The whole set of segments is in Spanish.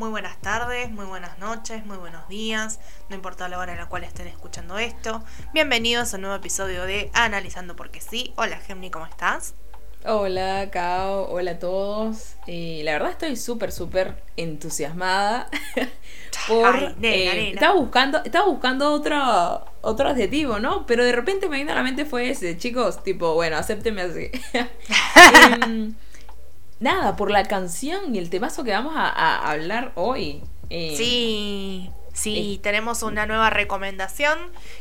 muy buenas tardes, muy buenas noches, muy buenos días, no importa la hora en la cual estén escuchando esto. Bienvenidos a un nuevo episodio de Analizando porque sí. Hola Gemni, ¿cómo estás? Hola, Cao, hola a todos. Eh, la verdad estoy súper, súper entusiasmada. por, eh, Estaba buscando, estaba buscando otro, otro adjetivo, ¿no? Pero de repente me vino a la mente fue ese, chicos, tipo, bueno, acépteme así. Em, nada, por la canción y el temazo que vamos a, hablar hoy. Eh, sí, sí, tenemos una nueva recomendación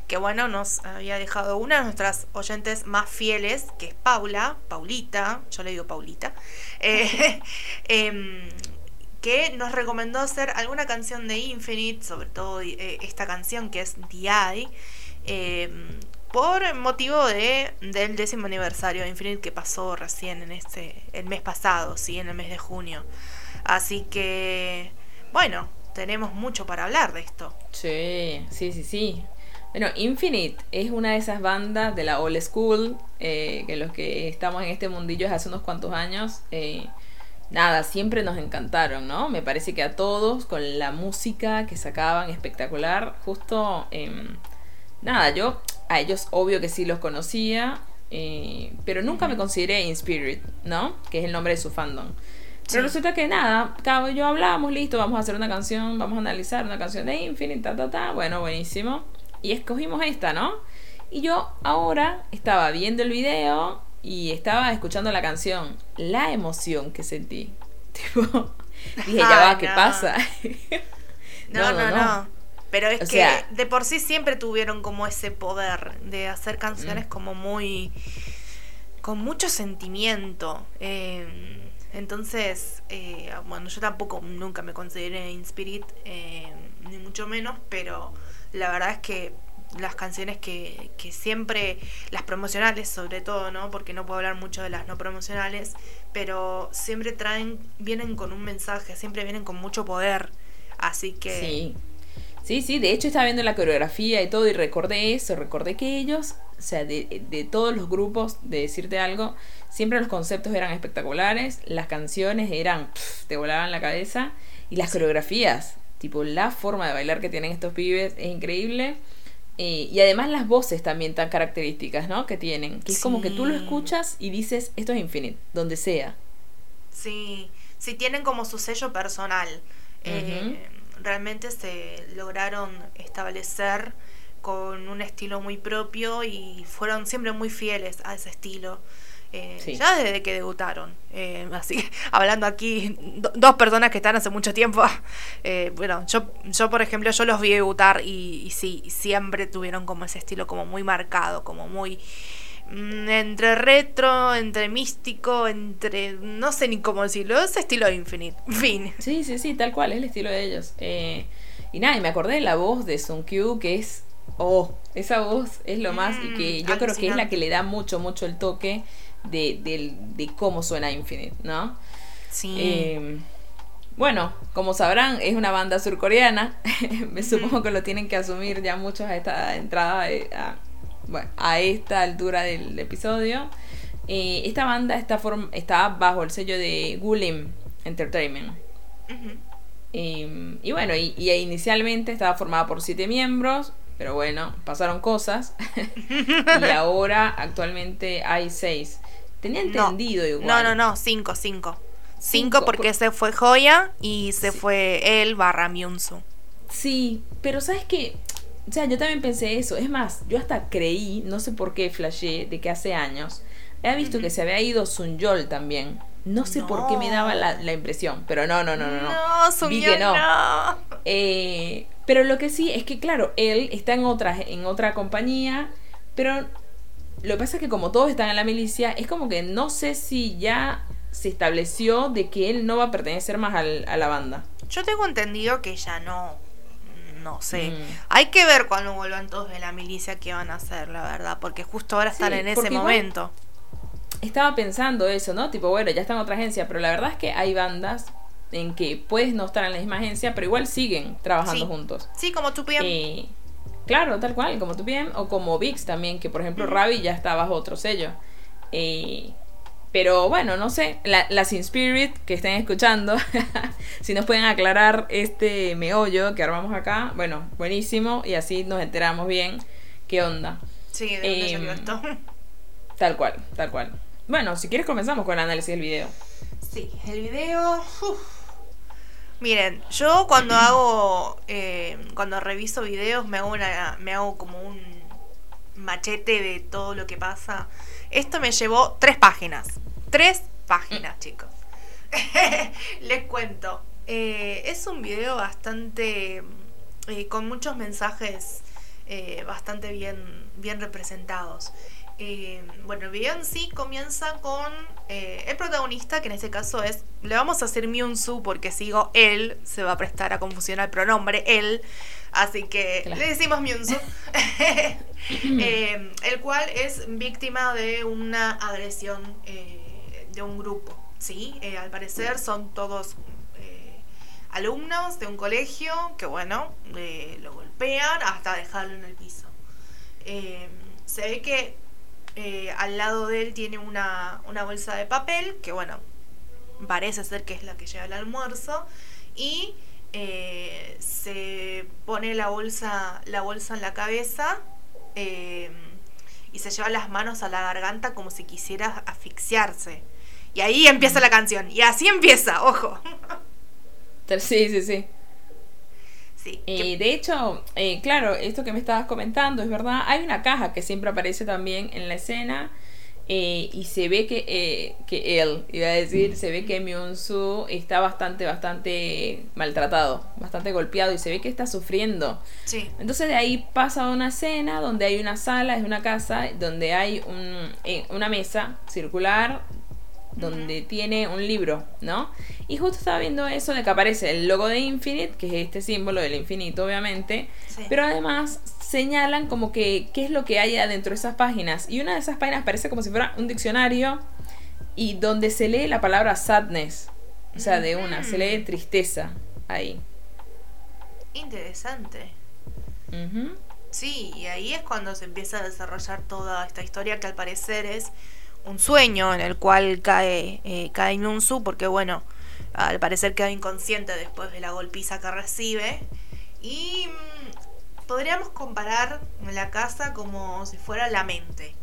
que, bueno, nos había dejado una de nuestras oyentes más fieles, que es Paula, Paulita, yo le digo Paulita, eh, em, que nos recomendó hacer alguna canción de Infinite, sobre todo eh, esta canción que es The em, por motivo de, del décimo aniversario de Infinite que pasó recién en este, el mes pasado, sí, en el mes de junio. Así que, bueno, tenemos mucho para hablar de esto. Sí, sí, sí, sí. Bueno, Infinite es una de esas bandas de la old school, eh, que los que estamos en este mundillo hace unos cuantos años, eh, nada, siempre nos encantaron, ¿no? Me parece que a todos, con la música que sacaban espectacular, justo, em, nada, yo a ellos obvio que sí los conocía, eh, pero nunca me consideré In Spirit, ¿no? Que es el nombre de su fandom. Pero resulta que nada, Cabo y yo hablamos, listo, vamos a hacer una canción, vamos a analizar una canción de Infinite, ta, ta, ta. Bueno, buenísimo. Y escogimos esta, ¿no? Y yo ahora estaba viendo el video y estaba escuchando la canción. La emoción que sentí. Tipo, dije, ya va, ¿qué pasa? no, no. no. Pero es que de por sí siempre tuvieron como ese poder de hacer canciones mm. como muy. con mucho sentimiento. Em, entonces, eh, bueno, yo tampoco nunca me consideré Inspirit, eh, ni mucho menos, pero la verdad es que las canciones que, que siempre, las promocionales sobre todo, ¿no? Porque no puedo hablar mucho de las no promocionales, pero siempre traen, vienen con un mensaje, siempre vienen con mucho poder. Así que sí. Sí, sí, de hecho estaba viendo la coreografía y todo y recordé eso, recordé que ellos, o sea, de, todos los grupos, de decirte algo, siempre los conceptos eran espectaculares, las canciones eran, te volaban la cabeza y las coreografías, tipo la forma de bailar que tienen estos pibes es increíble. Eh, y además las voces también tan características, ¿no? Que tienen. Que es como que tú lo escuchas y dices, esto es Infinite, donde sea. Sí, sí tienen como su sello personal realmente se lograron establecer con un estilo muy propio y fueron siempre muy fieles a ese estilo. Eh, ya desde que debutaron. Eh, así, hablando aquí, dos personas que están hace mucho tiempo. Eh, bueno, yo, yo, por ejemplo, yo los vi debutar y, y sí, siempre tuvieron como ese estilo como muy marcado, como muy entre retro, entre místico, entre. no sé ni cómo decirlo, es estilo Infinite. Fin. Sí, sí, sí, tal cual, es el estilo de ellos. Eh, y nada, y me acordé de la voz de Sun Kyu, que es. Oh, esa voz es lo más. y que mm, yo creo que es la que le da mucho, mucho el toque de, de, cómo suena Infinite, ¿no? Sí. Eh, bueno, como sabrán, es una banda surcoreana. me supongo que lo tienen que asumir ya muchos a esta entrada bueno, a esta altura del episodio. Eh, esta banda está, está bajo el sello de Gulim Entertainment. y bueno, y, inicialmente estaba formada por siete miembros, pero bueno, pasaron cosas. y ahora actualmente hay seis. Tenía entendido igual. No, no, no, cinco, cinco. Cinco, porque se fue Joya y se fue él barra Myunsu. Sí, pero ¿sabes qué? O sea, yo también pensé eso. Es más, yo hasta creí, no sé por qué flashé, de que hace años he visto que se había ido Sun Yol también. No sé por qué me daba la, impresión, pero no, no, no, no. No, Sun no. no. Eh, pero lo que sí es que, claro, él está en otra, en otra compañía, pero lo que pasa es que como todos están en la milicia, es como que no sé si ya se estableció de que él no va a pertenecer más al, a la banda. Yo tengo entendido que ya no no sé. Mm. Hay que ver cuando vuelvan todos de la milicia qué van a hacer, la verdad, porque justo ahora están en ese momento. Estaba pensando eso, ¿no? Tipo, bueno, ya están en otra agencia, pero la verdad es que hay bandas en que puedes no estar en la misma agencia, pero igual siguen trabajando juntos. Sí, como tu PM. Eh, claro, tal cual, como tu PM, o como VIX también, que por ejemplo Ravi ya está bajo otro sello. Eh, Pero bueno, no sé, la, las Spirit que estén escuchando, si nos pueden aclarar este meollo que armamos acá, bueno, buenísimo, y así nos enteramos bien qué onda. Sí, de dónde Em, salió esto. Tal cual, tal cual. Bueno, si quieres comenzamos con el análisis del video. Sí, el video. uf. Miren, yo cuando hago, eh, cuando reviso videos me hago una, me hago como un machete de todo lo que pasa. Esto me llevó tres páginas, tres páginas, chicos. Les cuento. Eh, es un video bastante eh, con muchos mensajes eh, bastante bien, bien representados. Bueno, el video en sí comienza con el protagonista, que en este caso es, le vamos a hacer Myung-soo porque sigo él, se va a prestar a confusión al pronombre él, así que Claro. le decimos Myung-soo, Eh, el cual es víctima de una agresión eh, de un grupo, ¿sí? Eh, al parecer son todos alumnos de un colegio que, bueno, lo golpean hasta dejarlo en el piso. Se ve que al lado de él tiene una, una bolsa de papel, que bueno, parece ser que es la que lleva el almuerzo, y eh, se pone la bolsa, la bolsa en la cabeza eh, y se lleva las manos a la garganta como si quisiera asfixiarse. Y ahí empieza la canción, y así empieza, ojo. Sí, sí, sí. Sí, Eh, de hecho, claro, esto que me estabas comentando es verdad. Hay una caja que siempre aparece también en la escena eh, y se ve que, eh, que él, iba a decir, se ve que Myung-soo está bastante, bastante maltratado, bastante golpeado y se ve que está sufriendo. sí, Entonces de ahí pasa a una escena donde hay una sala, es una casa, donde hay un, eh, una mesa circular donde tiene un libro, ¿no? Y justo estaba viendo eso de que aparece el logo de Infinite, que es este símbolo del infinito, obviamente, sí. pero además señalan como que qué es lo que hay adentro de esas páginas. Y una de esas páginas parece como si fuera un diccionario y donde se lee la palabra sadness, o sea, de una, se lee tristeza ahí. Interesante. Sí, y ahí es cuando se empieza a desarrollar toda esta historia que al parecer es un sueño en el cual cae, eh, cae Myung-soo porque bueno, al parecer queda inconsciente después de la golpiza que recibe. Y mm, podríamos comparar la casa como si fuera la mente.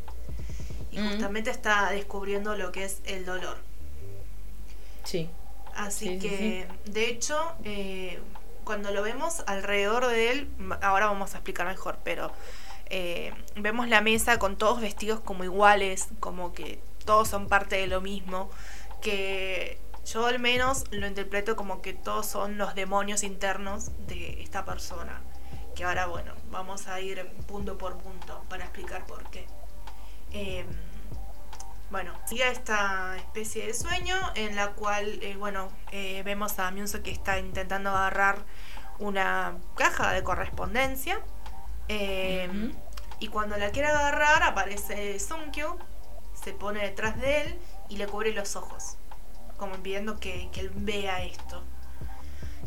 Y Mm. justamente está descubriendo lo que es el dolor. Sí. Así Sí, sí, que, de hecho, eh, cuando lo vemos alrededor de él, ahora vamos a explicar mejor, pero eh, vemos la mesa con todos vestidos como iguales, como que todos son parte de lo mismo, que yo al menos lo interpreto como que todos son los demonios internos de esta persona. Que ahora, bueno, vamos a ir punto por punto para explicar por qué. Em, bueno, sigue esta especie de sueño en la cual, eh, bueno, eh, vemos a Myunso que está intentando agarrar una caja de correspondencia. Ujú. Y cuando la quiere agarrar, aparece Sunkyu, se pone detrás de él y le cubre los ojos, como impidiendo que, que él vea esto.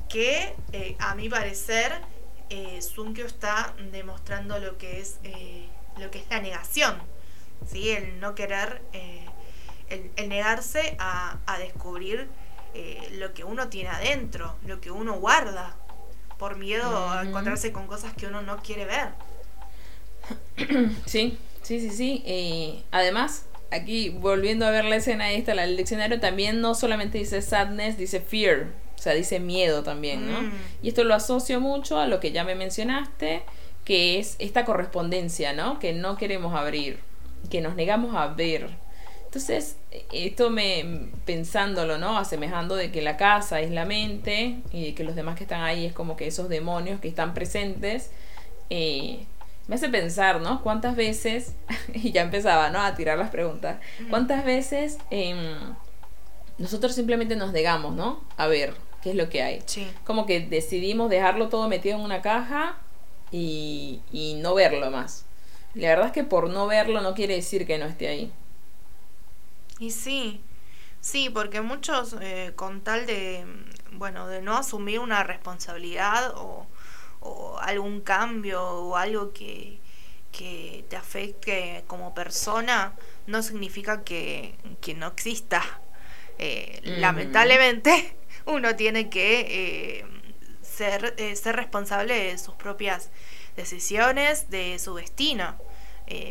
Que eh, a mi parecer, eh, Sunkyu está demostrando lo que es, eh, lo que es la negación. ¿sí? El no querer, eh, el, el negarse a, a descubrir eh, lo que uno tiene adentro, lo que uno guarda, por miedo a encontrarse con cosas que uno no quiere ver. Sí, sí, sí, sí. Además, aquí volviendo a ver la escena esta, del diccionario, también no solamente dice sadness, dice fear. O sea, dice miedo también, ¿no? Mm. Y esto lo asocio mucho a lo que ya me mencionaste, que es esta correspondencia, ¿no? Que no queremos abrir, que nos negamos a ver. Entonces, esto me, pensándolo, ¿no? Asemejando de que la casa es la mente y que los demás que están ahí es como que esos demonios que están presentes, eh, me hace pensar, ¿no? ¿Cuántas veces, y ya empezaba, ¿no? A tirar las preguntas, ¿cuántas veces em, nosotros simplemente nos negamos, ¿no? A ver qué es lo que hay. Sí. Como que decidimos dejarlo todo metido en una caja y, y no verlo más. La verdad es que por no verlo no quiere decir que no esté ahí. Y sí, sí, porque muchos eh, con tal de, bueno, de no asumir una responsabilidad o, o algún cambio o algo que, que te afecte como persona no significa que, que no exista. Eh, lamentablemente, uno tiene que eh, ser, eh, ser responsable de sus propias decisiones, de su destino.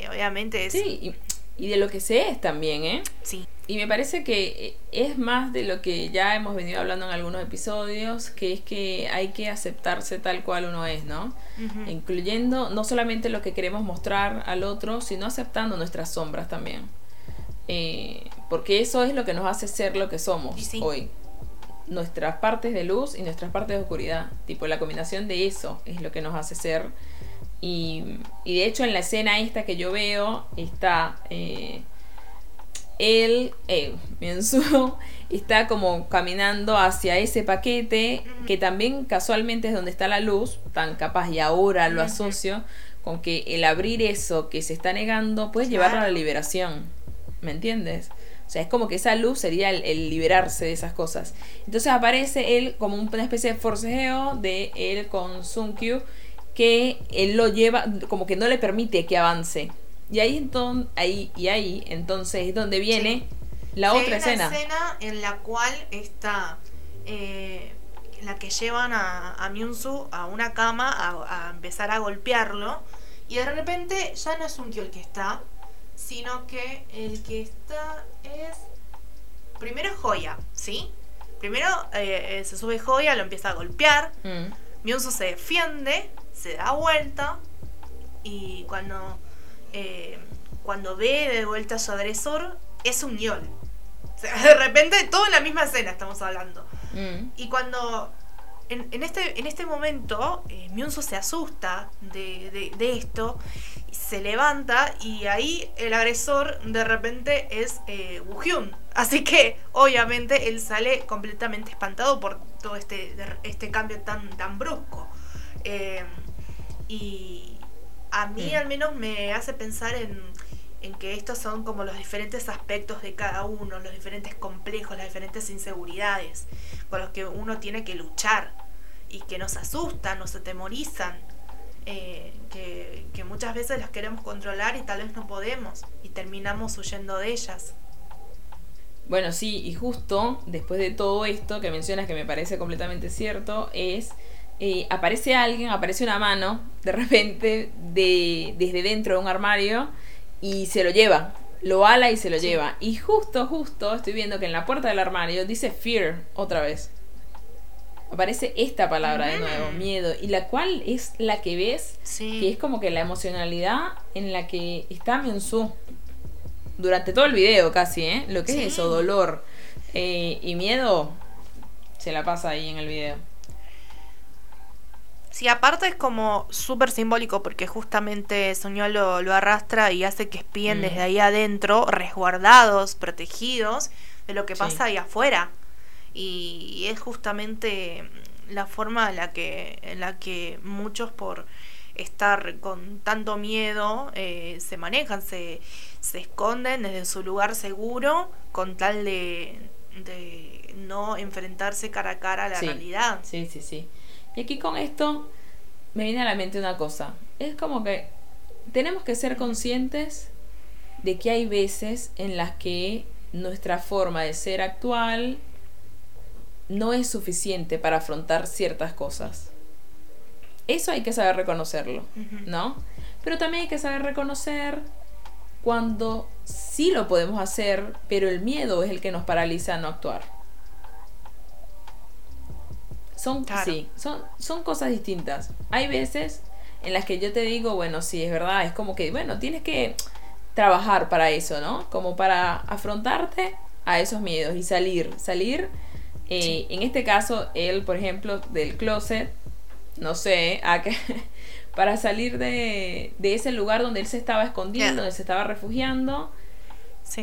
obviamente es... Sí, y, de lo que se es también, ¿eh? Sí. Y me parece que es más de lo que ya hemos venido hablando en algunos episodios, que es que hay que aceptarse tal cual uno es, ¿no? Incluyendo no solamente lo que queremos mostrar al otro, sino aceptando nuestras sombras también. Eh, porque eso es lo que nos hace ser lo que somos hoy. Nuestras partes de luz y nuestras partes de oscuridad. Tipo, la combinación de eso es lo que nos hace ser. Y, de hecho en la escena esta que yo veo está... Eh, él, eh, está como caminando hacia ese paquete que también casualmente es donde está la luz, tan capaz y ahora lo asocio con que el abrir eso que se está negando puede llevarlo a la liberación. ¿Me entiendes? O sea, es como que esa luz sería el, liberarse de esas cosas. Entonces aparece él como una especie de forcejeo de él con Sunkyu que él lo lleva, como que no le permite que avance. Y ahí, entonces, ahí, y ahí entonces es donde viene la otra hay una escena. en la cual está eh, la que llevan a, a Myunsu a una cama a, empezar a golpearlo. Y de repente ya no es Sunkyu el que está, sino que el que está es... Primero Joya, ¿sí? Primero eh, eh, se sube Joya, lo empieza a golpear. Mm. se defiende, se da vuelta y cuando, eh, cuando ve de vuelta a su agresor es un yol. O sea, de repente todo en la misma escena estamos hablando. Mm. Y cuando en, este, en este momento eh, se asusta de, de, esto, se levanta y ahí el agresor de repente es eh, Así que obviamente él sale completamente espantado por todo este, este cambio tan, tan brusco. Eh, y a mí al menos me hace pensar en, en que estos son como los diferentes aspectos de cada uno, los diferentes complejos, las diferentes inseguridades con los que uno tiene que luchar y que nos asustan, nos atemorizan, eh, que, que muchas veces las queremos controlar y tal vez no podemos y terminamos huyendo de ellas. Bueno, sí, y justo después de todo esto que mencionas que me parece completamente cierto, es eh, aparece alguien, aparece una mano de repente de, desde dentro de un armario y se lo lleva, lo ala y se lo lleva. Y justo, justo estoy viendo que en la puerta del armario dice fear otra vez. Aparece esta palabra de nuevo, miedo, y la cual es la que ves, que es como que la emocionalidad en la que está Myunsu durante todo el video casi, ¿eh? Lo que es eso, dolor eh, y miedo, se la pasa ahí en el video. Sí, aparte es como súper simbólico porque justamente Soñó lo, lo, arrastra y hace que espíen mm. desde ahí adentro, resguardados, protegidos de lo que pasa ahí afuera. Y es justamente la forma en la que, en la que muchos por estar con tanto miedo eh, se manejan, se, se esconden desde su lugar seguro con tal de, de no enfrentarse cara a cara a la realidad. Sí, sí, sí. Y aquí con esto me viene a la mente una cosa. Es como que tenemos que ser conscientes de que hay veces en las que nuestra forma de ser actual no es suficiente para afrontar ciertas cosas. Eso hay que saber reconocerlo, ¿no? Pero también hay que saber reconocer cuando sí lo podemos hacer, pero el miedo es el que nos paraliza a no actuar. Son, sí, son, son cosas distintas. Hay veces en las que yo te digo, bueno, sí, es verdad, es como que, bueno, tienes que trabajar para eso, ¿no? Como para afrontarte a esos miedos y salir, salir, eh, en este caso, él, por ejemplo, del closet, no sé, a que, para salir de, de, ese lugar donde él se estaba escondiendo, donde se estaba refugiando,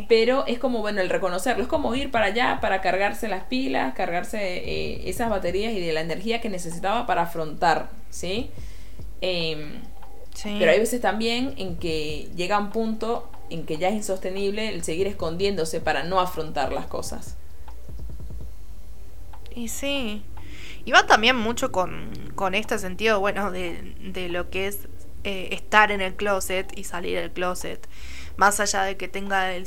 pero es como, bueno, el reconocerlo, es como ir para allá para cargarse las pilas, cargarse eh, esas baterías y de la energía que necesitaba para afrontar, ¿sí? Em, ¿sí? Pero hay veces también en que llega un punto en que ya es insostenible el seguir escondiéndose para no afrontar las cosas. Y sí. Y va también mucho con, con este sentido, bueno, de, de lo que es eh, estar en el closet y salir del closet. Más allá de que tenga el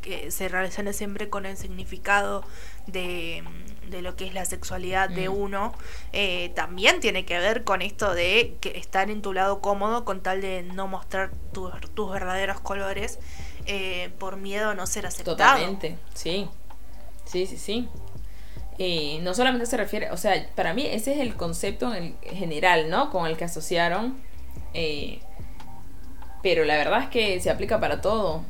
que se relacione siempre con el significado de, lo que es la sexualidad de mm. uno, eh, también tiene que ver con esto de que estar en tu lado cómodo con tal de no mostrar tus verdaderos colores eh, por miedo a no ser aceptado. Totalmente, sí. Sí, sí, sí. Eh, no solamente se refiere, o sea, para mí ese es el concepto en el general, ¿no? Con el que asociaron. Eh, pero la verdad es que se aplica para todo.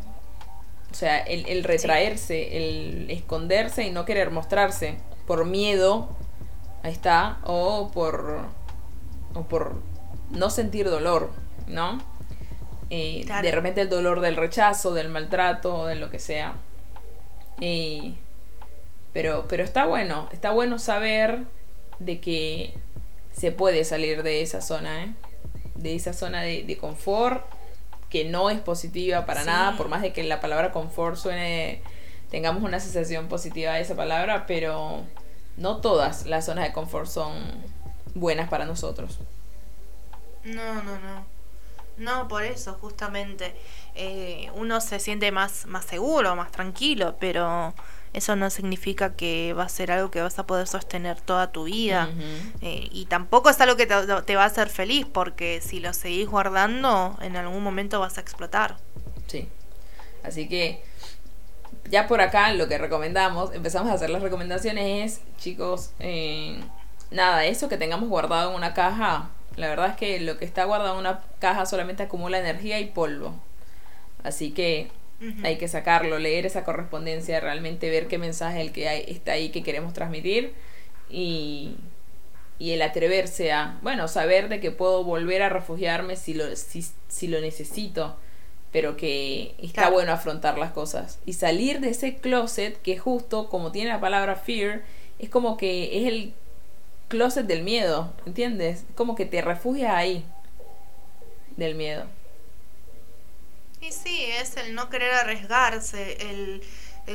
O sea, el, retraerse, el esconderse y no querer mostrarse por miedo, ahí está, o por, o por no sentir dolor, ¿no? Eh, de repente el dolor del rechazo, del maltrato, de lo que sea. Pero, pero está bueno, está bueno saber de que se puede salir de esa zona, ¿eh? de esa zona de, confort que no es positiva para nada, por más de que la palabra confort suene, tengamos una sensación positiva de esa palabra, pero no todas las zonas de confort son buenas para nosotros. No, no, no. No, por eso, justamente. Eh, uno se siente más, más seguro, más tranquilo, pero eso no significa que va a ser algo que vas a poder sostener toda tu vida. Eh, y tampoco es algo que te, va a hacer feliz, porque si lo seguís guardando, en algún momento vas a explotar. Sí. Así que ya por acá lo que recomendamos, empezamos a hacer las recomendaciones es, chicos, eh, nada, eso que tengamos guardado en una caja, la verdad es que lo que está guardado en una caja solamente acumula energía y polvo. Así que hay que sacarlo, leer esa correspondencia, realmente ver qué mensaje el que está ahí que queremos transmitir y, y el atreverse a, bueno, saber de que puedo volver a refugiarme si lo, si, lo necesito, pero que está bueno afrontar las cosas. Y salir de ese closet que justo como tiene la palabra fear, es como que es el closet del miedo, ¿entiendes? Como que te refugias ahí del miedo. Y sí, es el no querer arriesgarse, el,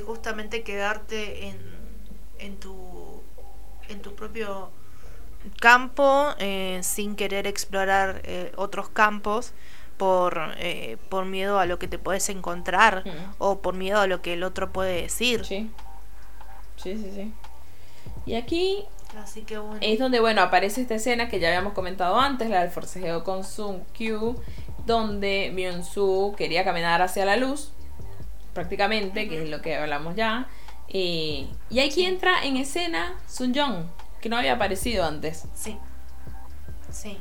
justamente quedarte en, en, tu, en tu propio campo eh, sin querer explorar eh, otros campos por, eh, por miedo a lo que te puedes encontrar o por miedo a lo que el otro puede decir. Sí, sí, sí. sí. Y aquí es donde, bueno, aparece esta escena que ya habíamos comentado antes, la del forcejeo con Sun Q, donde Myung-soo quería caminar hacia la luz, prácticamente, que es lo que hablamos ya. y aquí entra en escena Sun Jong, que no había aparecido antes. Sí. Sí.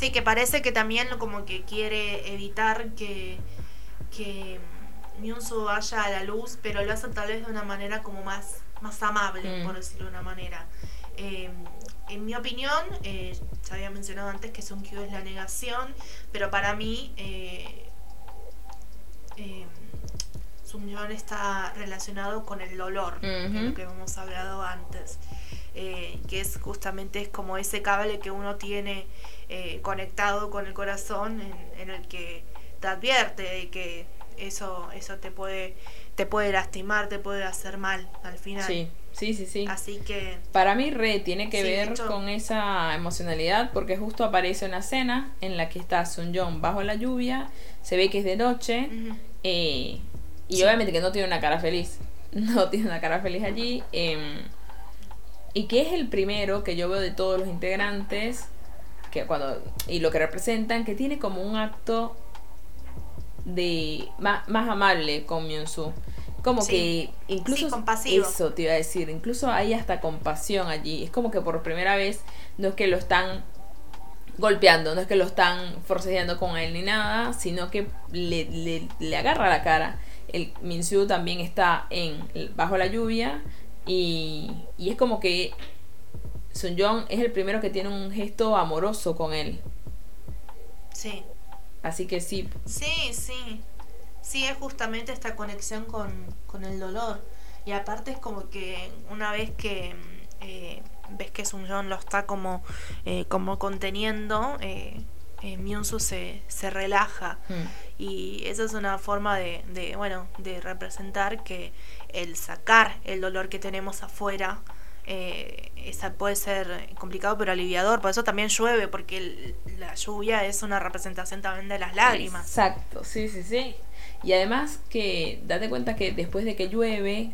Sí, que parece que también como que quiere evitar que, que Myung-soo vaya a la luz, pero lo hace tal vez de una manera como más, más amable, mm. por decirlo de una manera. Em, en mi opinión, eh, ya había mencionado antes que Sun Q es la negación, pero para mí eh, eh, está relacionado con el dolor, lo que hemos hablado antes. Eh, que es justamente es como ese cable que uno tiene conectado con el corazón en, el que te advierte de que eso eso te puede te puede lastimar te puede hacer mal al final sí Sí, sí, sí. Así que... Para mí re tiene que ver con esa emocionalidad porque justo aparece una escena en la que está Sun Jong bajo la lluvia, se ve que es de noche eh, y obviamente que no tiene una cara feliz. No tiene una cara feliz allí. Em, y que es el primero que yo veo de todos los integrantes que cuando y lo que representan que tiene como un acto de más, más amable con Myung-soo como que incluso eso te iba a decir, incluso hay hasta compasión allí. Es como que por primera vez no es que lo están golpeando, no es que lo están forcejeando con él ni nada, sino que le, le, agarra la cara. El Minsu también está en bajo la lluvia y, y es como que Sun Jong es el primero que tiene un gesto amoroso con él. Sí. Así que sí. Sí, sí. Sí, es justamente esta conexión con, el dolor. Y aparte es como que una vez que eh, ves que Sun John lo está como, eh, como conteniendo, eh, eh se, se relaja. Mm. Y esa es una forma de, de, bueno, de representar que el sacar el dolor que tenemos afuera eh, esa puede ser complicado pero aliviador. Por eso también llueve, porque la lluvia es una representación también de las lágrimas. Exacto, sí, sí, sí. Y además que date cuenta que después de que llueve,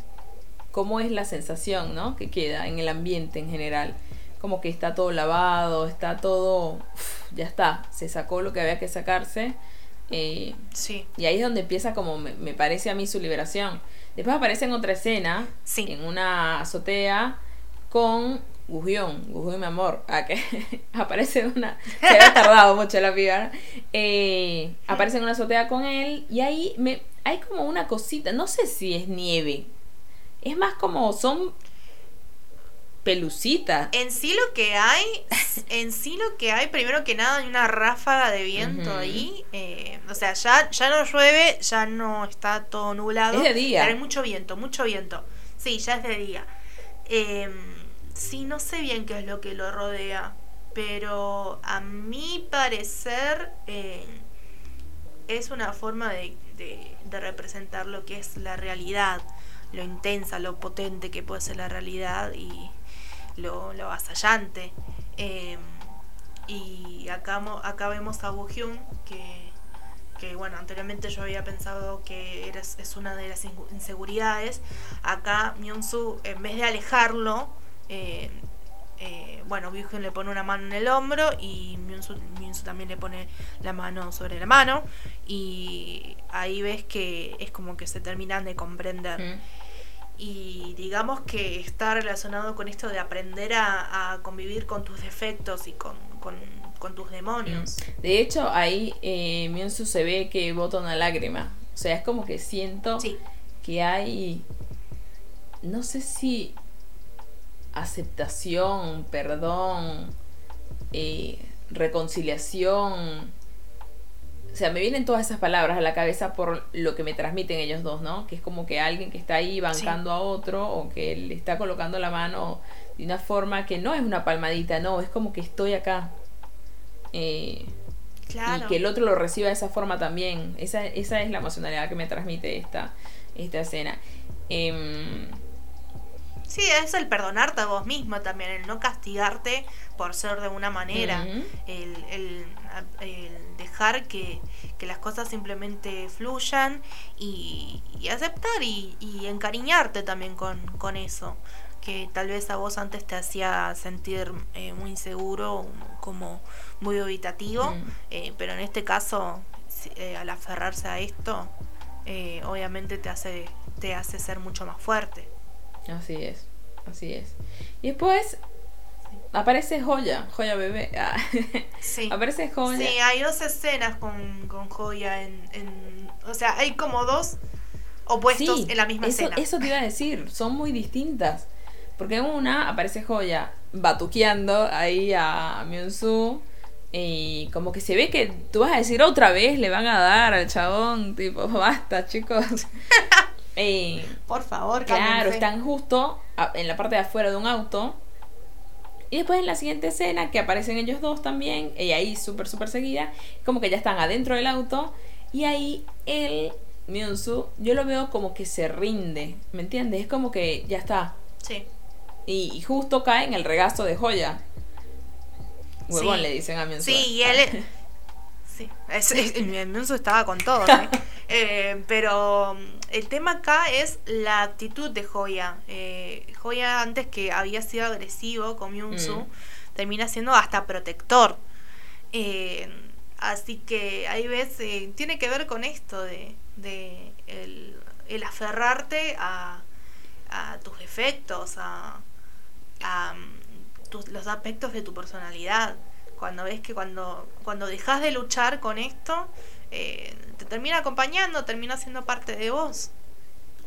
cómo es la sensación, ¿no? Que queda en el ambiente en general. Como que está todo lavado, está todo, ya está, se sacó lo que había que sacarse. Eh, sí. Y ahí es donde empieza como me, parece a mí su liberación. Después aparece en otra escena, sí. en una azotea, con Gujión, Gujión mi amor, a que aparece una, se había tardado mucho la piba, eh, aparece en una azotea con él y ahí me, hay como una cosita, no sé si es nieve, es más como son pelucitas. En sí lo que hay, en sí lo que hay, primero que nada hay una ráfaga de viento ahí, eh, o sea, ya, ya no llueve, ya no está todo nublado. Es de día. Pero hay mucho viento, mucho viento. Sí, ya es de día. Eh, sí, no sé bien qué es lo que lo rodea, pero a mi parecer eh, es una forma de, de representar lo que es la realidad lo intensa, lo potente que puede ser la realidad y lo, lo avasallante. Em, y acá, acá vemos a Woo Hyun, que, que bueno, anteriormente yo había pensado que era, es una de las inseguridades. Acá myung en vez de alejarlo, eh, eh, bueno, Woo le pone una mano en el hombro y myung también le pone la mano sobre la mano. Y ahí ves que es como que se terminan de comprender y digamos que está relacionado con esto de aprender a, convivir con tus defectos y con, tus demonios. Mm. De hecho, ahí eh, Myunsu se ve que bota una lágrima. O sea, es como que siento que hay, no sé si aceptación, perdón, eh, reconciliación o sea, me vienen todas esas palabras a la cabeza por lo que me transmiten ellos dos, ¿no? Que es como que alguien que está ahí bancando a otro o que le está colocando la mano de una forma que no es una palmadita, no, es como que estoy acá. Eh, claro. Y que el otro lo reciba de esa forma también. Esa, esa es la emocionalidad que me transmite esta, esta escena. Eh, Sí, es el perdonarte a vos mismo también, el no castigarte por ser de una manera, el, dejar que, las cosas simplemente fluyan y, aceptar y, encariñarte también con, eso, que tal vez a vos antes te hacía sentir eh, muy inseguro, como muy evitativo, eh, pero en este caso, eh, al aferrarse a esto, obviamente te hace, te hace ser mucho más fuerte. Así es, así es. Y después aparece Joya, Joya bebé. Ah. Sí. aparece Joya. Sí, hay dos escenas con, con Joya en, O sea, hay como dos opuestos en la misma eso, escena. Eso te iba a decir, son muy distintas. Porque en una aparece Joya batuqueando ahí a Myunsu. Y como que se ve que tú vas a decir otra vez, le van a dar al chabón, tipo, basta, chicos. Eh, Por favor, Claro, están justo en la parte de afuera de un auto. Y después en la siguiente escena, que aparecen ellos dos también, y ahí súper, súper seguida, como que ya están adentro del auto. Y ahí él, Myunsu, yo lo veo como que se rinde, ¿me entiendes? Es como que ya está. Sí. Y, justo cae en el regazo de joya. Huevón le dicen a Myunsu. Sí, y él. sí, el Myunsu estaba con todo, ¿eh? Eh, pero mm, el tema acá es la actitud de Joya. Eh, Joya antes que había sido agresivo con Myungsu, mm. termina siendo hasta protector. Eh, así que ahí ves, tiene que ver con esto de, el, aferrarte a, tus defectos, a, mm, los aspectos de tu personalidad. Cuando ves que cuando, cuando dejas de luchar con esto, eh, te termina acompañando, termina siendo parte de vos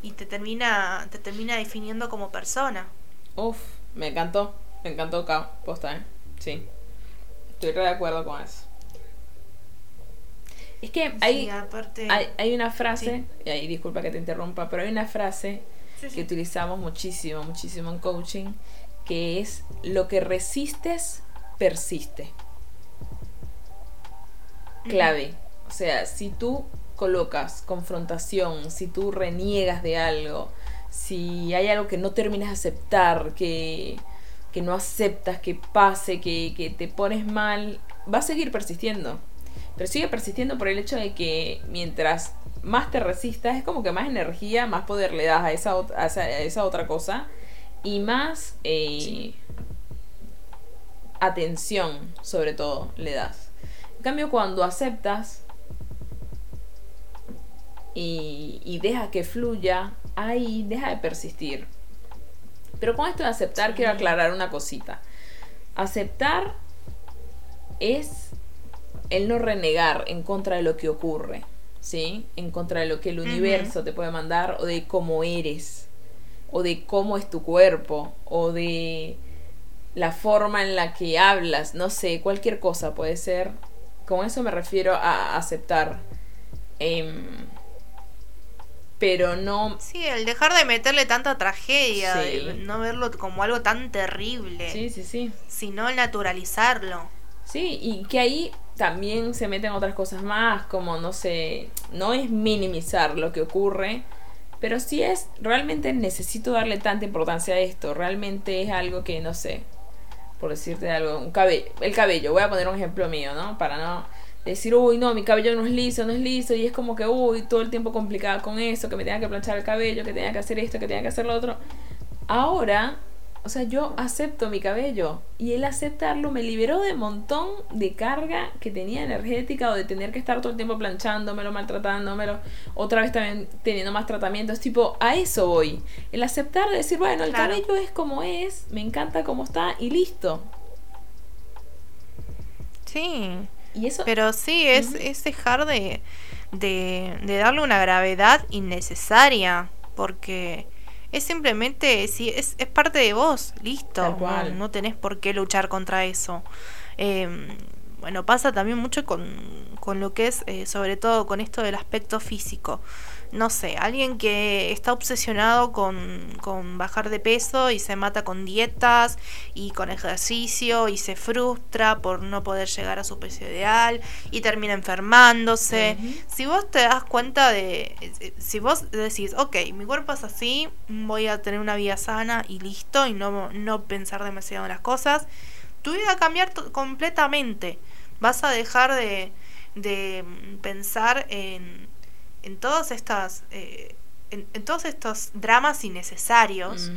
y te termina, te termina definiendo como persona. Uf, me encantó, me encantó K, posta, ¿eh? Sí, estoy re de acuerdo con eso. Es que hay, hay, una frase, y ahí disculpa que te interrumpa, pero hay una frase que utilizamos muchísimo, muchísimo en coaching, que es lo que resistes, persiste. Clave. O sea, si tú colocas confrontación, si tú reniegas de algo, si hay algo que no terminas de aceptar, que, que no aceptas que pase, que, que te pones mal, va a seguir persistiendo. Pero sigue persistiendo por el hecho de que mientras más te resistas, es como que más energía, más poder le das a esa, a esa, otra cosa y más eh, atención, sobre todo, le das. En cambio, cuando aceptas y, y deja que fluya, ahí deja de persistir. Pero con esto de aceptar, quiero aclarar una cosita. Aceptar es el no renegar en contra de lo que ocurre, ¿sí? En contra de lo que el universo te puede mandar o de cómo eres, o de cómo es tu cuerpo, o de la forma en la que hablas, no sé, cualquier cosa puede ser. Con eso me refiero a aceptar. Em, pero no... Sí, el dejar de meterle tanta tragedia, no verlo como algo tan terrible. Sí, sí, sí. Sino naturalizarlo. Sí, y que ahí también se meten otras cosas más, como no sé, no es minimizar lo que ocurre, pero sí es, realmente necesito darle tanta importancia a esto, realmente es algo que, no sé, por decirte algo, un cabello, el cabello, voy a poner un ejemplo mío, ¿no? Para no decir, uy, no, mi cabello no es liso, no es liso, y es como que, uy, todo el tiempo complicado con eso, que me tenga que planchar el cabello, que tenga que hacer esto, que tenga que hacer lo otro. Ahora o sea, yo acepto mi cabello y el aceptarlo me liberó de un montón de carga que tenía energética o de tener que estar todo el tiempo planchándomelo, maltratándomelo, otra vez también teniendo más tratamientos. Tipo, a eso voy. El aceptar, de decir, bueno, el cabello es como es, me encanta como está y listo. Sí. ¿Y eso? Pero sí, es, es dejar de, de, de darle una gravedad innecesaria. Porque es simplemente, si es, es parte de vos, listo. No, tenés por qué luchar contra eso. Em, bueno, pasa también mucho con, con lo que es, eh, sobre todo con esto del aspecto físico no sé, alguien que está obsesionado con, con, bajar de peso y se mata con dietas y con ejercicio y se frustra por no poder llegar a su peso ideal y termina enfermándose. Si vos te das cuenta de, si vos decís, ok, mi cuerpo es así, voy a tener una vida sana y listo y no, no pensar demasiado en las cosas, tu vida va a cambiar completamente. Vas a dejar de, de pensar en en todas estas eh, en, todos estos dramas innecesarios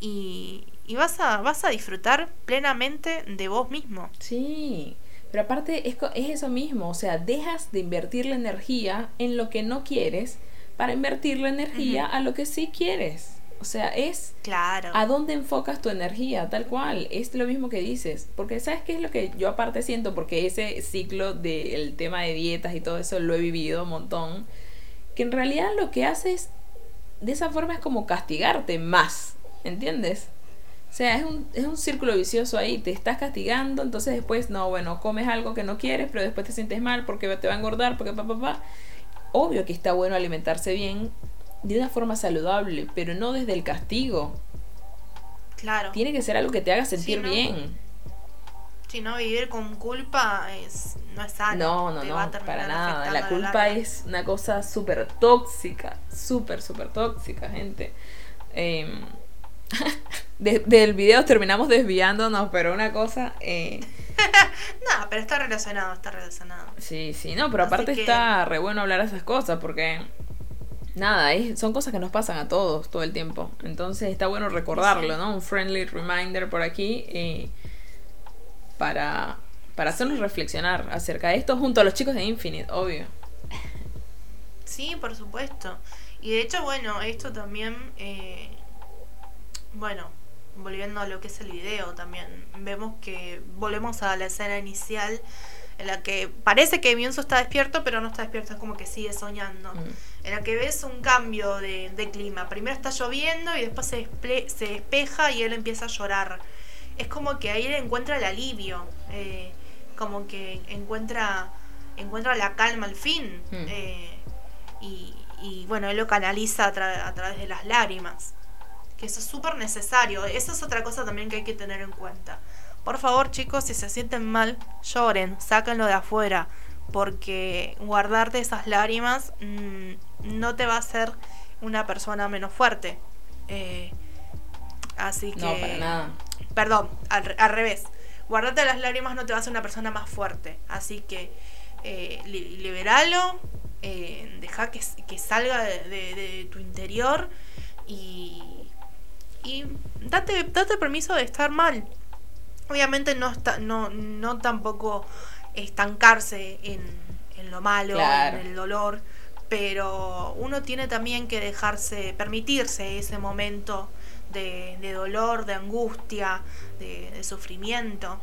y, y, vas a vas a disfrutar plenamente de vos mismo sí pero aparte es, es eso mismo o sea dejas de invertir la energía en lo que no quieres para invertir la energía a lo que sí quieres o sea, es claro. a dónde enfocas tu energía, tal cual. Es lo mismo que dices. Porque ¿sabes qué es lo que yo aparte siento? Porque ese ciclo del tema de dietas y todo eso lo he vivido un montón que en realidad lo que haces de esa forma es como castigarte más, ¿entiendes? O sea, es un, es un círculo vicioso ahí, te estás castigando, entonces después, no, bueno, comes algo que no quieres, pero después te sientes mal porque te va a engordar, porque papá, papá. Obvio que está bueno alimentarse bien de una forma saludable, pero no desde el castigo. Claro. Tiene que ser algo que te haga sentir bien. Si no, vivir con culpa es, no es sano. No, no, no, para nada. La culpa es una cosa súper tóxica, súper, súper tóxica, gente. Eh, del video terminamos desviándonos, pero una cosa... Eh, no, pero está relacionado, está relacionado. Sí, sí, no, pero aparte está re bueno hablar esas cosas porque... Nada, son cosas que nos pasan a todos todo el tiempo. Entonces está bueno recordarlo, ¿no? Un friendly reminder por aquí. Eh, para, para hacernos reflexionar acerca de esto junto a los chicos de Infinite, obvio. Sí, por supuesto. Y de hecho, bueno, esto también, eh, bueno, volviendo a lo que es el video también, vemos que volvemos a la escena inicial en la que parece que Mionzo está despierto, pero no está despierto, es como que sigue soñando. Mm. En la que ves un cambio de, de, clima. Primero está lloviendo y después se, se despeja y él empieza a llorar es como que ahí él encuentra el alivio, eh, como que encuentra, encuentra la calma al fin. Hmm. Eh, y, bueno, él lo canaliza a, través de las lágrimas. Que eso es súper necesario. Esa es otra cosa también que hay que tener en cuenta. Por favor, chicos, si se sienten mal, lloren, sáquenlo de afuera. Porque guardarte esas lágrimas mm, no te va a hacer una persona menos fuerte. Eh, así que... No, para nada. Perdón, al, al revés. Guardarte las lágrimas no te va a una persona más fuerte. Así que eh, liberalo, eh, deja que, que salga de, de- de tu interior y, y date, date permiso de estar mal. Obviamente no, está, no, no tampoco estancarse en, en lo malo, Claro. en el dolor, pero uno tiene también que dejarse, permitirse ese momento de, de dolor, de angustia, de, de sufrimiento.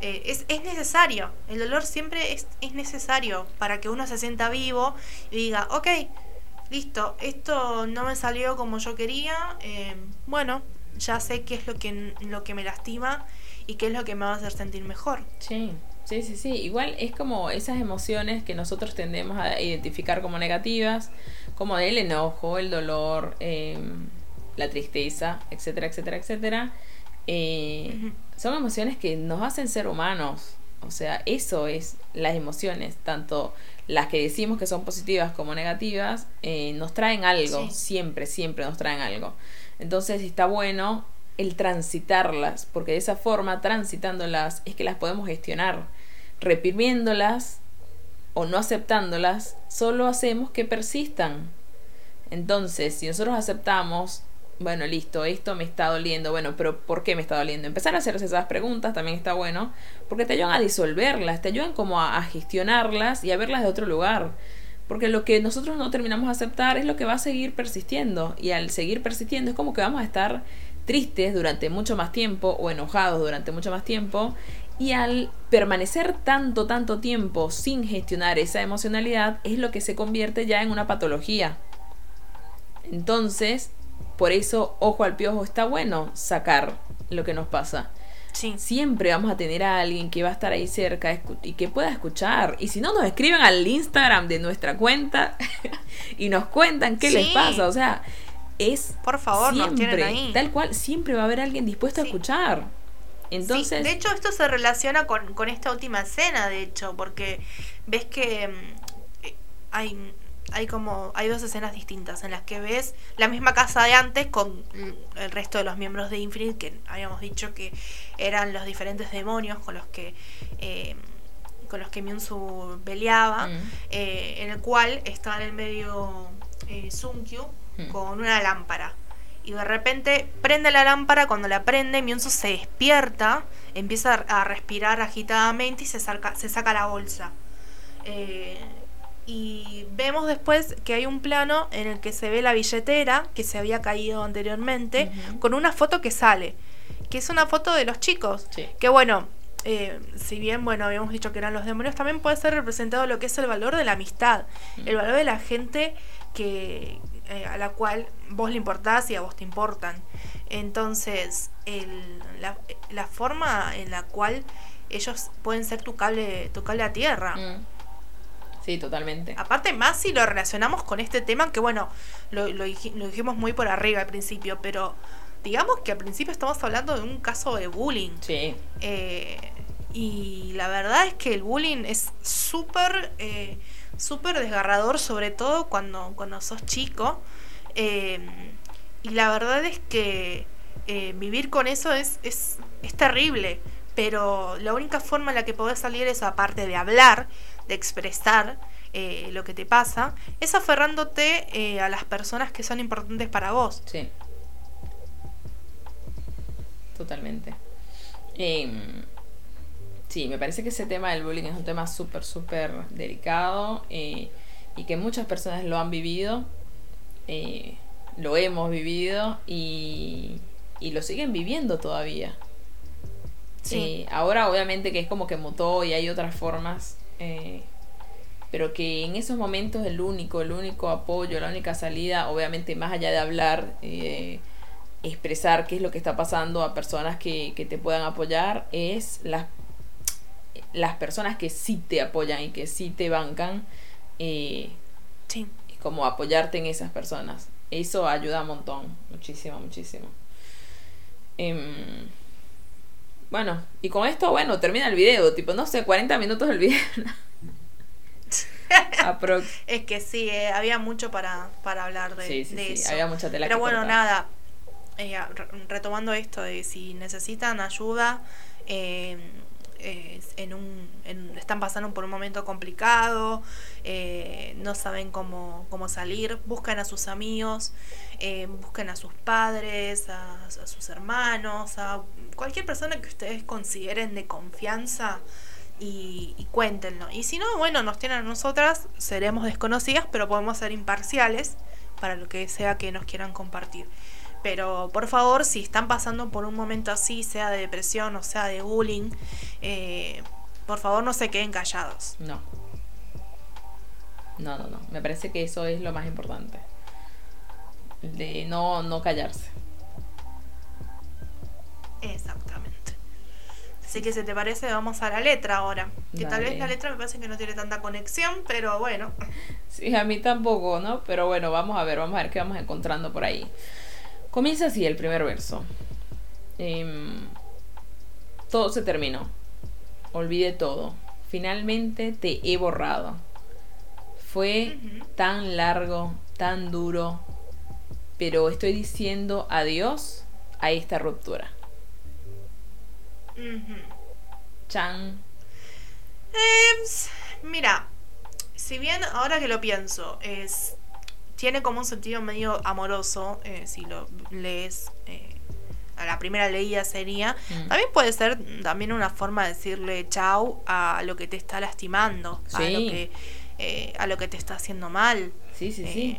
Eh, es, es necesario, el dolor siempre es, es necesario para que uno se sienta vivo y diga, ok, listo, esto no me salió como yo quería, eh, bueno, ya sé qué es lo que, lo que me lastima y qué es lo que me va a hacer sentir mejor. Sí, sí, sí, sí. Igual es como esas emociones que nosotros tendemos a identificar como negativas, como el enojo, el dolor, eh, la tristeza, etcétera, etcétera, etcétera. Eh. Son emociones que nos hacen ser humanos. O sea, eso es las emociones, tanto las que decimos que son positivas como negativas, eh, nos traen algo, Sí. siempre, siempre nos traen algo. Entonces está bueno el transitarlas, porque de esa forma, transitándolas, es que las podemos gestionar. Reprimiéndolas o no aceptándolas, solo hacemos que persistan. Entonces, si nosotros aceptamos, bueno, listo, esto me está doliendo, bueno, pero ¿por qué me está doliendo? Empezar a hacerse esas preguntas también está bueno, porque te ayudan a disolverlas, te ayudan como a, a gestionarlas y a verlas de otro lugar. Porque lo que nosotros no terminamos de aceptar es lo que va a seguir persistiendo. Y al seguir persistiendo es como que vamos a estar tristes durante mucho más tiempo o enojados durante mucho más tiempo. Y al permanecer tanto, tanto tiempo sin gestionar esa emocionalidad es lo que se convierte ya en una patología. Entonces, por eso, ojo al piojo, está bueno sacar lo que nos pasa. Sí. Siempre vamos a tener a alguien que va a estar ahí cerca y que pueda escuchar. Y si no, nos escriben al Instagram de nuestra cuenta y nos cuentan qué les pasa. O sea, es Por favor, nos tienen ahí. tal cual, siempre va a haber alguien dispuesto a escuchar. Entonces, de hecho, esto se relaciona con, con esta última escena, de hecho, porque ves que mm, eh, hay, como hay dos escenas distintas en las que ves la misma casa de antes con el resto de los miembros de Infinite, que habíamos dicho que eran los diferentes demonios con los que eh, con los que Myunsu peleaba, Mm. eh, en el cual está en el medio eh, Sunkyu Mm. con una lámpara. Y de repente prende la lámpara, cuando la prende, Myunsu se despierta, empieza a respirar agitadamente y se saca, se saca la bolsa. Eh, y vemos después que hay un plano en el que se ve la billetera que se había caído anteriormente, con una foto que sale, que es una foto de los chicos. Sí. Que bueno, eh, si bien bueno habíamos dicho que eran los demonios, también puede ser representado lo que es el valor de la amistad, el valor de la gente que eh, a la cual vos le importás y a vos te importan. Entonces, el- la, la forma en la cual ellos pueden ser tu cable, tu cable a tierra. Mm. Sí, totalmente. Aparte, más si lo relacionamos con este tema, que bueno, lo, lo dij- lo dijimos muy por arriba al principio, pero digamos que al principio estamos hablando de un caso de bullying. Sí. Eh, y la verdad es que el bullying es súper eh, súper desgarrador, sobre todo cuando, cuando sos chico. Eh, y la verdad es que eh, vivir con eso es, es, es terrible. Pero la única forma en la que podés salir es aparte de hablar, de expresar eh, lo que te pasa, es aferrándote eh, a las personas que son importantes para vos. Sí. Totalmente. Em, sí, me parece que ese tema del bullying es un tema súper, súper delicado eh, y que muchas personas lo han vivido, eh, lo hemos vivido y, y lo siguen viviendo todavía. Sí. Ahora obviamente que es como que mutó y hay otras formas, eh, pero que en esos momentos el único, el único apoyo, la única salida, obviamente más allá de hablar, eh, expresar qué es lo que está pasando a personas que, que te puedan apoyar, es las, las personas que sí te apoyan y que sí te bancan, eh, Sí. como apoyarte en esas personas. Eso ayuda un montón, muchísimo, muchísimo. Em, bueno, y con esto, bueno, termina el video, tipo, no sé, 40 minutos del video. Es que sí, eh, había mucho para, para hablar de, Sí, sí, de sí, eso. había mucha tela Pero que bueno, cortar. nada. eh, retomando esto de si necesitan ayuda, eh, en un, están pasando por un momento complicado, no saben cómo, cómo, salir, buscan a sus amigos, buscan a sus padres, a, sus hermanos, a cualquier persona que ustedes consideren de confianza y, y, cuéntenlo. Y si no, bueno, nos tienen a nosotras, seremos desconocidas, pero podemos ser imparciales para lo que sea que nos quieran compartir. Pero por favor, si están pasando por un momento así, sea de depresión o sea de bullying, eh, por favor no se queden callados. No. No, no, no. Me parece que eso es lo más importante. De no, no callarse. Exactamente. Así que si te parece, vamos a la letra ahora. Que tal vez la letra me parece que no tiene tanta conexión, pero bueno. Sí, a mí tampoco, ¿no? Pero bueno, vamos a ver, vamos a ver qué vamos encontrando por ahí. Comienza así el primer verso. Em, todo se terminó. Olvide todo. Finalmente te he borrado. Fue tan largo, tan duro, pero estoy diciendo adiós a esta ruptura. Chan. Em, mira, si bien ahora que lo pienso, es tiene como un sentido medio amoroso, eh, si lo lees eh, la primera leída sería, mm. también puede ser también una forma de decirle chau a lo que te está lastimando, a, lo que, eh, a lo que te está haciendo mal. Sí, sí, sí.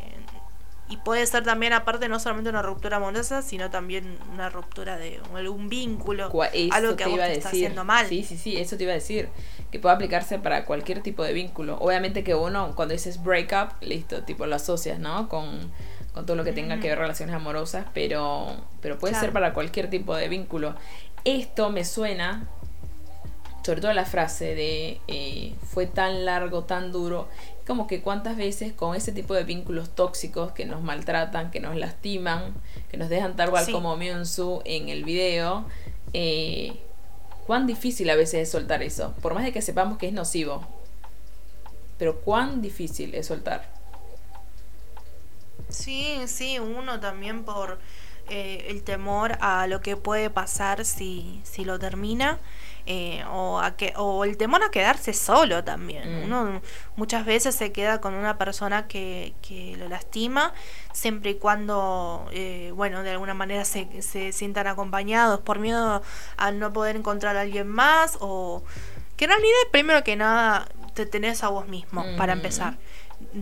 Y puede ser también, aparte, no solamente una ruptura amorosa, sino también una ruptura de algún vínculo, algo que a vos te está haciendo mal. Sí, sí, sí, eso te iba a decir. Que puede aplicarse para cualquier tipo de vínculo. Obviamente que uno, cuando dices break up, listo, tipo lo asocias, ¿no? Con, todo lo que tenga que ver relaciones amorosas, pero, pero puede ser para cualquier tipo de vínculo. Esto me suena sobre todo la frase de eh, fue tan largo, tan duro, como que cuántas veces con ese tipo de vínculos tóxicos que nos maltratan, que nos lastiman, que nos dejan tal cual como Myunsu en el video, eh, cuán difícil a veces es soltar eso, por más de que sepamos que es nocivo, pero cuán difícil es soltar. Sí, sí, uno también por eh, el temor a lo que puede pasar si, si lo termina eh, o, a que, o el temor a quedarse solo también. Mm. Uno muchas veces se queda con una persona que, que lo lastima, siempre y cuando, eh, bueno, de alguna manera se, se sientan acompañados por miedo a no poder encontrar a alguien más o que en realidad primero que nada te tenés a vos mismo para mm. empezar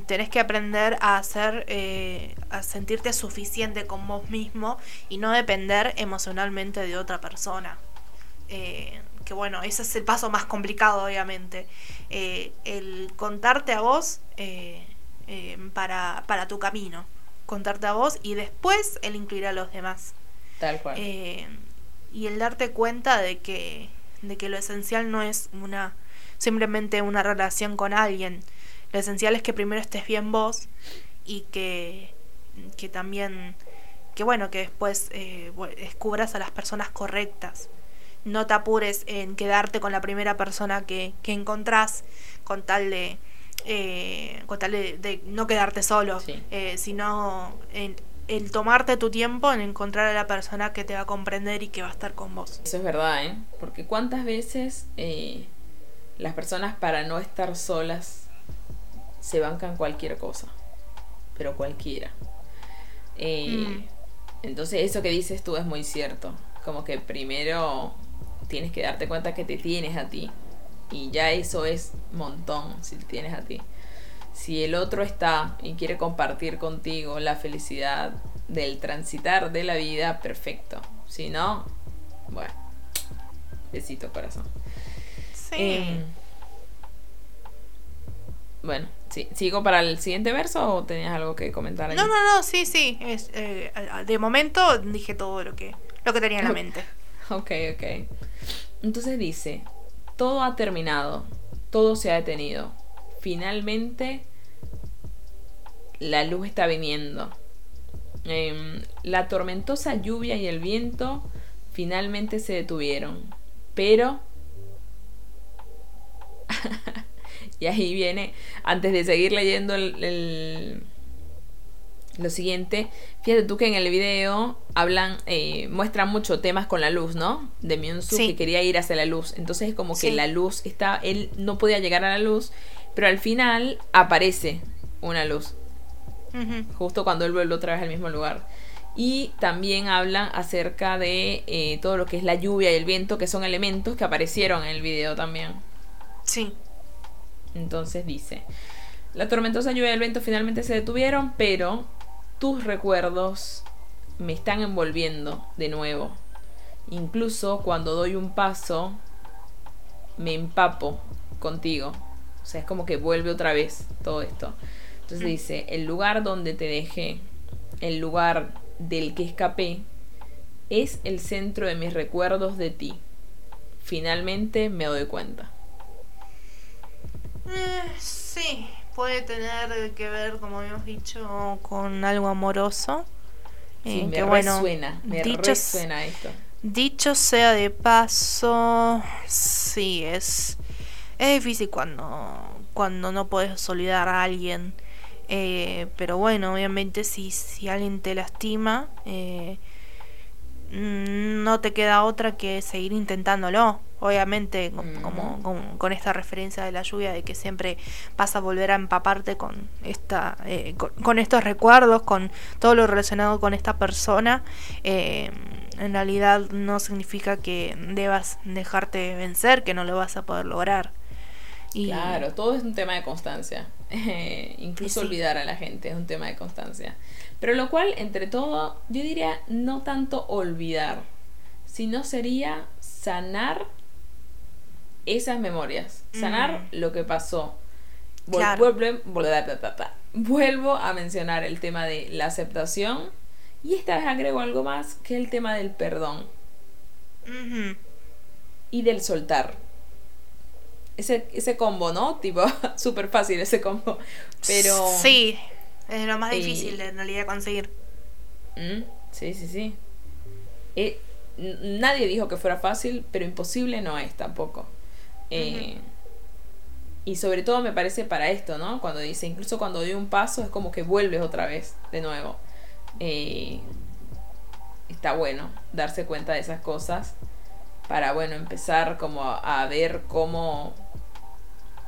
tenés que aprender a hacer eh, a sentirte suficiente con vos mismo y no depender emocionalmente de otra persona eh, que bueno, ese es el paso más complicado, obviamente. Eh, el contarte a vos eh, para, para, tu camino. Contarte a vos y después el incluir a los demás. Tal cual. y el darte cuenta de que, de que lo esencial no es una simplemente una relación con alguien. Lo esencial es que primero estés bien vos y que, que también, que bueno, que después descubras a las personas correctas no te apures en quedarte con la primera persona que, que encontrás con tal de, eh, con tal de, no quedarte solo, eh, sino en el tomarte tu tiempo en encontrar a la persona que te va a comprender y que va a estar con vos. Eso es verdad, ¿eh? Porque cuántas veces eh, las personas para no estar solas se bancan cualquier cosa, pero cualquiera. Mm. Entonces eso que dices tú es muy cierto. Como que primero tienes que darte cuenta que te tienes a ti. Y ya eso es montón si te tienes a ti. Si el otro está y quiere compartir contigo la felicidad del transitar de la vida, perfecto. Si no, bueno, besito corazón. Sí. Em, bueno, sí, ¿sigo para el siguiente verso o tenías algo que comentar? No, no, no, sí, sí. Es, eh, de momento dije todo lo que, lo que tenía en la mente. ok, ok. Entonces dice, todo ha terminado, todo se ha detenido. Finalmente, la luz está viniendo. Em, la tormentosa lluvia y el viento finalmente se detuvieron. Pero... y ahí viene, antes de seguir leyendo el, lo siguiente. Fíjate tú que en el video hablan, eh, muestran mucho temas con la luz, ¿no? De Myunsu que quería ir hacia la luz. Entonces es como que la luz está, él no podía llegar a la luz, pero al final aparece una luz. Justo cuando él vuelve otra vez al mismo lugar. Y también hablan acerca de eh, todo lo que es la lluvia y el viento, que son elementos que aparecieron en el video también. Sí. Entonces dice, la tormentosa lluvia y el viento finalmente se detuvieron, pero tus recuerdos me están envolviendo de nuevo. Incluso cuando doy un paso, me empapo contigo. O sea, es como que vuelve otra vez todo esto. Entonces mm. dice, el lugar donde te dejé, el lugar del que escapé, es el centro de mis recuerdos de ti. Finalmente me doy cuenta. Eh, sí, puede tener que ver, como habíamos dicho, con algo amoroso. Sí, eh, me resuena, me dicho, resuena esto. Dicho sea de paso, sí, es, es difícil cuando, cuando no puedes olvidar a alguien. Eh, pero bueno, obviamente si, si alguien te lastima, eh, no te queda otra que seguir intentándolo obviamente como, con, esta referencia de la lluvia de que siempre vas a volver a empaparte con esta eh, con, estos recuerdos con todo lo relacionado con esta persona eh, en realidad no significa que debas dejarte vencer que no lo vas a poder lograr. Y, claro todo es un tema de constancia. Incluso olvidar a la gente es un tema de constancia. Pero lo cual entre todo yo diría no tanto olvidar sino sería sanar esas memorias, sanar mm. lo que pasó. vuelvo a mencionar el tema de la aceptación y esta vez agrego algo más que el tema del perdón y del soltar. Ese, ese combo, ¿no? Tipo, súper fácil ese combo. Pero. Sí, es lo más difícil en realidad conseguir. Mm, sí, sí, sí. Eh, nadie dijo que fuera fácil, pero imposible no es tampoco. Eh, y sobre todo me parece para esto, ¿no? Cuando dice, incluso cuando doy un paso es como que vuelves otra vez, de nuevo. Eh, está bueno darse cuenta de esas cosas para, bueno, empezar como a, ver cómo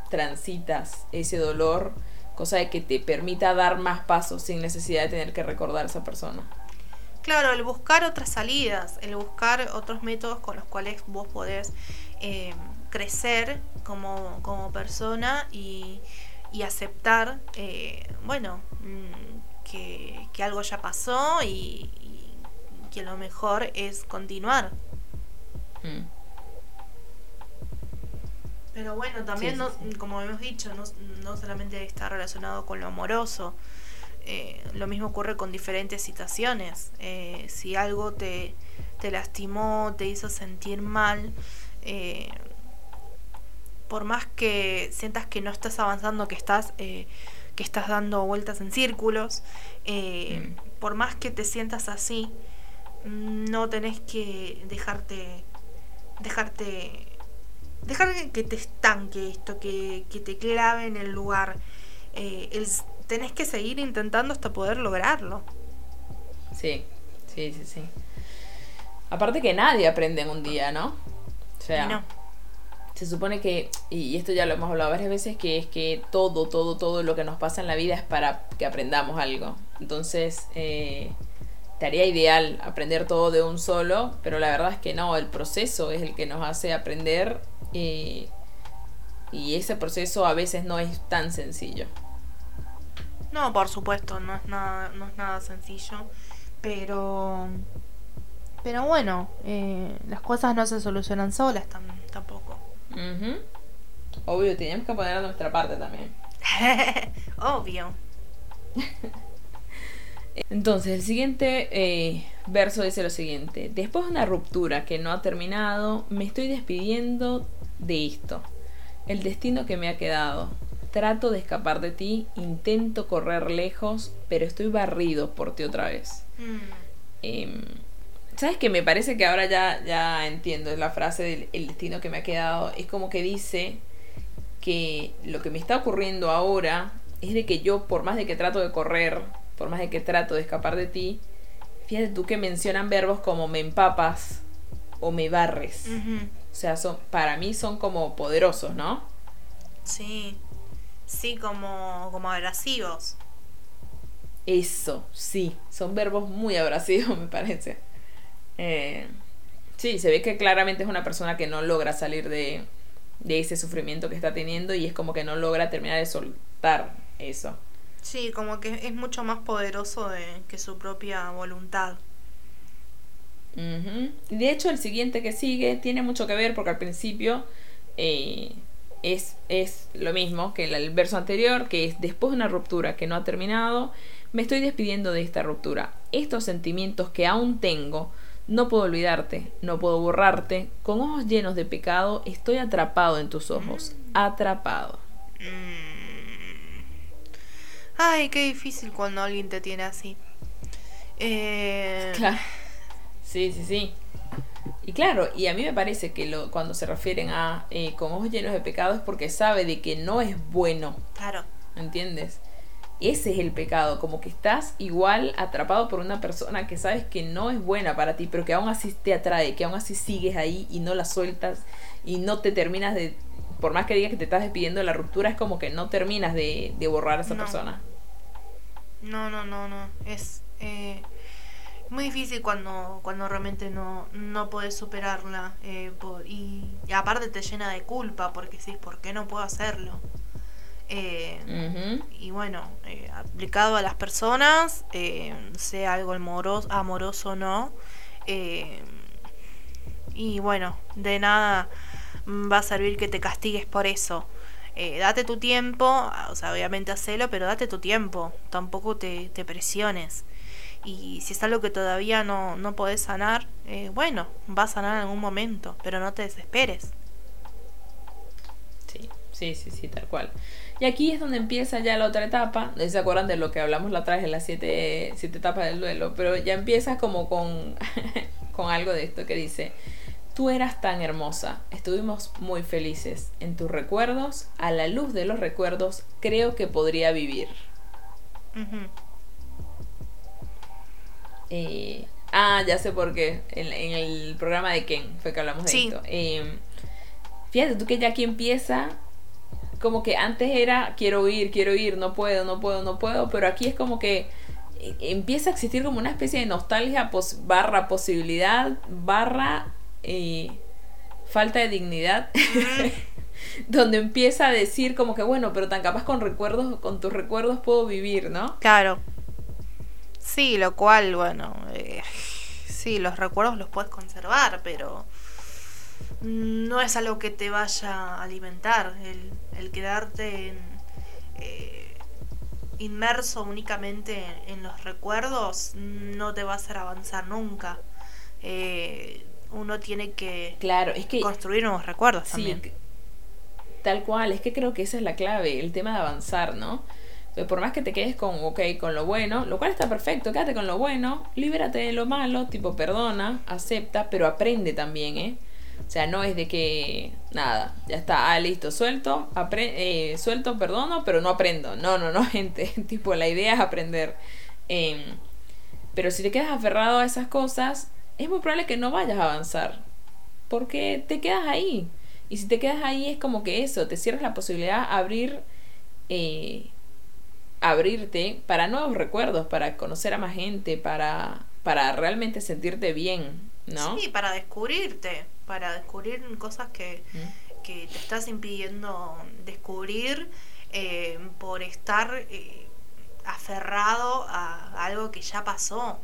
transitas ese dolor, cosa de que te permita dar más pasos sin necesidad de tener que recordar a esa persona. Claro, el buscar otras salidas, el buscar otros métodos con los cuales vos podés eh, crecer como, como persona y, y aceptar, eh, bueno, mm, que, que, algo ya pasó y, que lo mejor es continuar. Mm. Pero bueno, también, como hemos dicho, no, no, solamente está relacionado con lo amoroso. Eh, lo mismo ocurre con diferentes situaciones. Eh, si algo te, te lastimó, te hizo sentir mal, eh, por más que sientas que no estás avanzando, que estás, eh, que estás dando vueltas en círculos, eh, mm. por más que te sientas así, no tenés que dejarte, dejarte, dejar que te estanque esto, que, que te clave en el lugar. Eh, el, tenés que seguir intentando hasta poder lograrlo. Sí, sí, sí, sí. Aparte que nadie aprende en un día, ¿no? O sea, no se supone que, y esto ya lo hemos hablado varias veces, que es que todo, todo, todo lo que nos pasa en la vida es para que aprendamos algo. Entonces, eh, estaría ideal aprender todo de un solo, pero la verdad es que no, el proceso es el que nos hace aprender eh, y ese proceso a veces no es tan sencillo. No, por supuesto, no es nada, no es nada sencillo, pero... Pero bueno, eh, las cosas no se solucionan solas tampoco. Obvio, tenemos que poner a nuestra parte también. Obvio. Entonces, el siguiente eh, verso dice lo siguiente. Después de una ruptura que no ha terminado, me estoy despidiendo de esto. El destino que me ha quedado. Trato de escapar de ti, intento correr lejos, pero estoy barrido por ti otra vez. Mm. Em, ¿Sabes que Me parece que ahora ya, ya entiendo la frase del el destino que me ha quedado. Es como que dice que lo que me está ocurriendo ahora es de que yo, por más de que trato de correr por más de que trato de escapar de ti, fíjate tú que mencionan verbos como me empapas o me barres. O sea, son, para mí son como poderosos, ¿no? Sí, sí, como, como abrasivos. Eso, sí, son verbos muy abrasivos, me parece. Eh, sí, se ve que claramente es una persona que no logra salir de, de ese sufrimiento que está teniendo y es como que no logra terminar de soltar eso. Sí, como que es mucho más poderoso de, que su propia voluntad. De hecho, el siguiente que sigue tiene mucho que ver porque al principio eh, es, es lo mismo que el, verso anterior, que es después de una ruptura que no ha terminado, me estoy despidiendo de esta ruptura. Estos sentimientos que aún tengo, no puedo olvidarte, no puedo borrarte. Con ojos llenos de pecado, estoy atrapado en tus ojos. Mm. Atrapado. Mm. Ay, qué difícil cuando alguien te tiene así. Eh... Claro. Sí, sí, sí. Y claro, y a mí me parece que lo, cuando se refieren a eh, con ojos llenos de pecado es porque sabe de que no es bueno. Claro. ¿Entiendes? Ese es el pecado, como que estás igual atrapado por una persona que sabes que no es buena para ti, pero que aún así te atrae, que aún así sigues ahí y no la sueltas y no te terminas de, por más que digas que te estás despidiendo de la ruptura, es como que no terminas de, borrar a esa persona. No, no, no, no. Es eh, muy difícil cuando, cuando realmente no, no puedes superarla. Eh, y, aparte te llena de culpa porque decís, ¿por qué no puedo hacerlo? Eh, y bueno, aplicado a las personas, sea algo amoroso, amoroso o no. y bueno, de nada va a servir que te castigues por eso. Eh, date tu tiempo, o sea, obviamente hacelo, pero date tu tiempo, tampoco te, presiones. Y si es algo que todavía no, no podés sanar, eh, bueno, va a sanar en algún momento, pero no te desesperes. Sí, sí, sí, sí, tal cual. Y aquí es donde empieza ya la otra etapa. ¿Se acuerdan de lo que hablamos la otra vez en las siete, siete etapas del duelo? Pero ya empieza como con, con algo de esto que dice, Tú eras tan hermosa, estuvimos muy felices. En tus recuerdos, a la luz de los recuerdos, creo que podría vivir. Eh, ah, ya sé por qué. En, el programa de Ken fue que hablamos de esto. Em, fíjate tú que ya aquí empieza. Como que antes era quiero ir, quiero ir, no puedo, no puedo, no puedo. Pero aquí es como que eh, empieza a existir como una especie de nostalgia barra posibilidad barra falta de dignidad. donde empieza a decir como que bueno, pero tan capaz con recuerdos, con tus recuerdos puedo vivir, ¿no? Claro. Sí, lo cual, bueno, eh, sí, los recuerdos los puedes conservar, pero no es algo que te vaya a alimentar. El, quedarte eh, inmerso únicamente en, los recuerdos no te va a hacer avanzar nunca. Eh, uno tiene que, claro, es que construir nuevos recuerdos también. Tal cual, es que creo que esa es la clave, el tema de avanzar, ¿no? por más que te quedes con, ok, con lo bueno, lo cual está perfecto, quédate con lo bueno, libérate de lo malo, tipo, perdona, acepta, pero aprende también, ¿eh? O sea, no es de que, nada, ya está, ah, listo, suelto, eh, suelto, perdono, pero no aprendo. No, no, no, gente, tipo, la idea es aprender. Em, pero si te quedas aferrado a esas cosas, es muy probable que no vayas a avanzar. Porque te quedas ahí. Y si te quedas ahí es como que eso, te cierras la posibilidad de abrir, eh, abrirte para nuevos recuerdos, para conocer a más gente, para, para realmente sentirte bien, ¿no? Sí, para descubrirte, para descubrir cosas que, que te estás impidiendo descubrir eh, por estar eh, aferrado a algo que ya pasó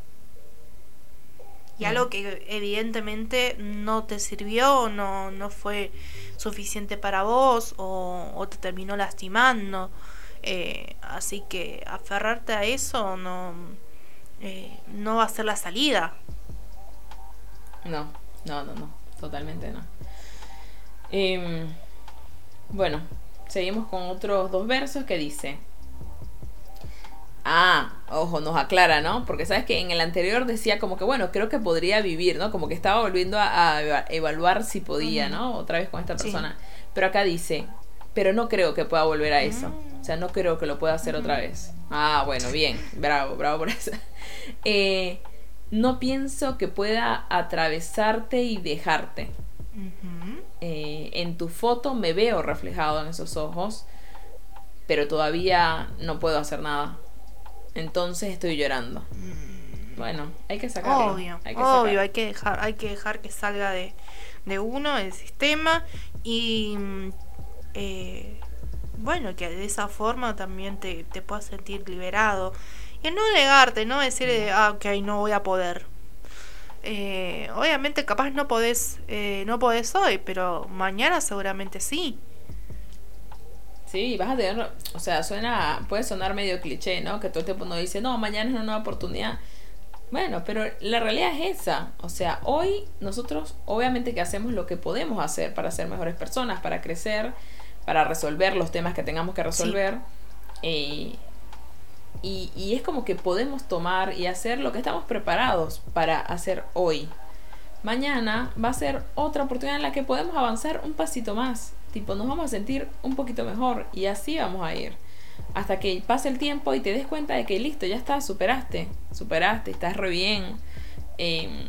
y algo que evidentemente no te sirvió, no, no fue suficiente para vos o, te terminó lastimando. Eh, así que aferrarte a eso no, eh, no va a ser la salida. No, no, no, no, totalmente no. Em, bueno, seguimos con otros dos versos que dice, Ah, ojo, nos aclara, ¿no? Porque sabes que en el anterior decía como que, bueno, creo que podría vivir, ¿no? Como que estaba volviendo a, evaluar si podía, ¿no? Otra vez con esta persona. Pero acá dice, pero no creo que pueda volver a eso. Mm. O sea, no creo que lo pueda hacer otra vez. Ah, bueno, bien. Bravo, bravo por eso. Eh, no pienso que pueda atravesarte y dejarte. Eh, en tu foto me veo reflejado en esos ojos, pero todavía no puedo hacer nada. Entonces estoy llorando. Mm. Bueno, hay que sacarlo. Obvio, hay que obvio, hay que dejar, hay que dejar que salga de, de uno, del sistema, y mm, eh, bueno, que de esa forma también te, te puedas sentir liberado. Y no negarte, no decir, ah, ok, no voy a poder. Eh, obviamente capaz no podés, eh, no podés hoy, pero mañana seguramente sí. Sí, vas a tener, o sea, suena, puede sonar medio cliché, ¿no? Que todo el tiempo uno dice, no, mañana es una nueva oportunidad. Bueno, pero la realidad es esa. O sea, hoy nosotros obviamente que hacemos lo que podemos hacer para ser mejores personas, para crecer, para resolver los temas que tengamos que resolver. Eh, y, y, es como que podemos tomar y hacer lo que estamos preparados para hacer hoy. Mañana va a ser otra oportunidad en la que podemos avanzar un pasito más. Tipo, nos vamos a sentir un poquito mejor y así vamos a ir. Hasta que pase el tiempo y te des cuenta de que listo, ya está, superaste. Superaste, estás re bien. Em,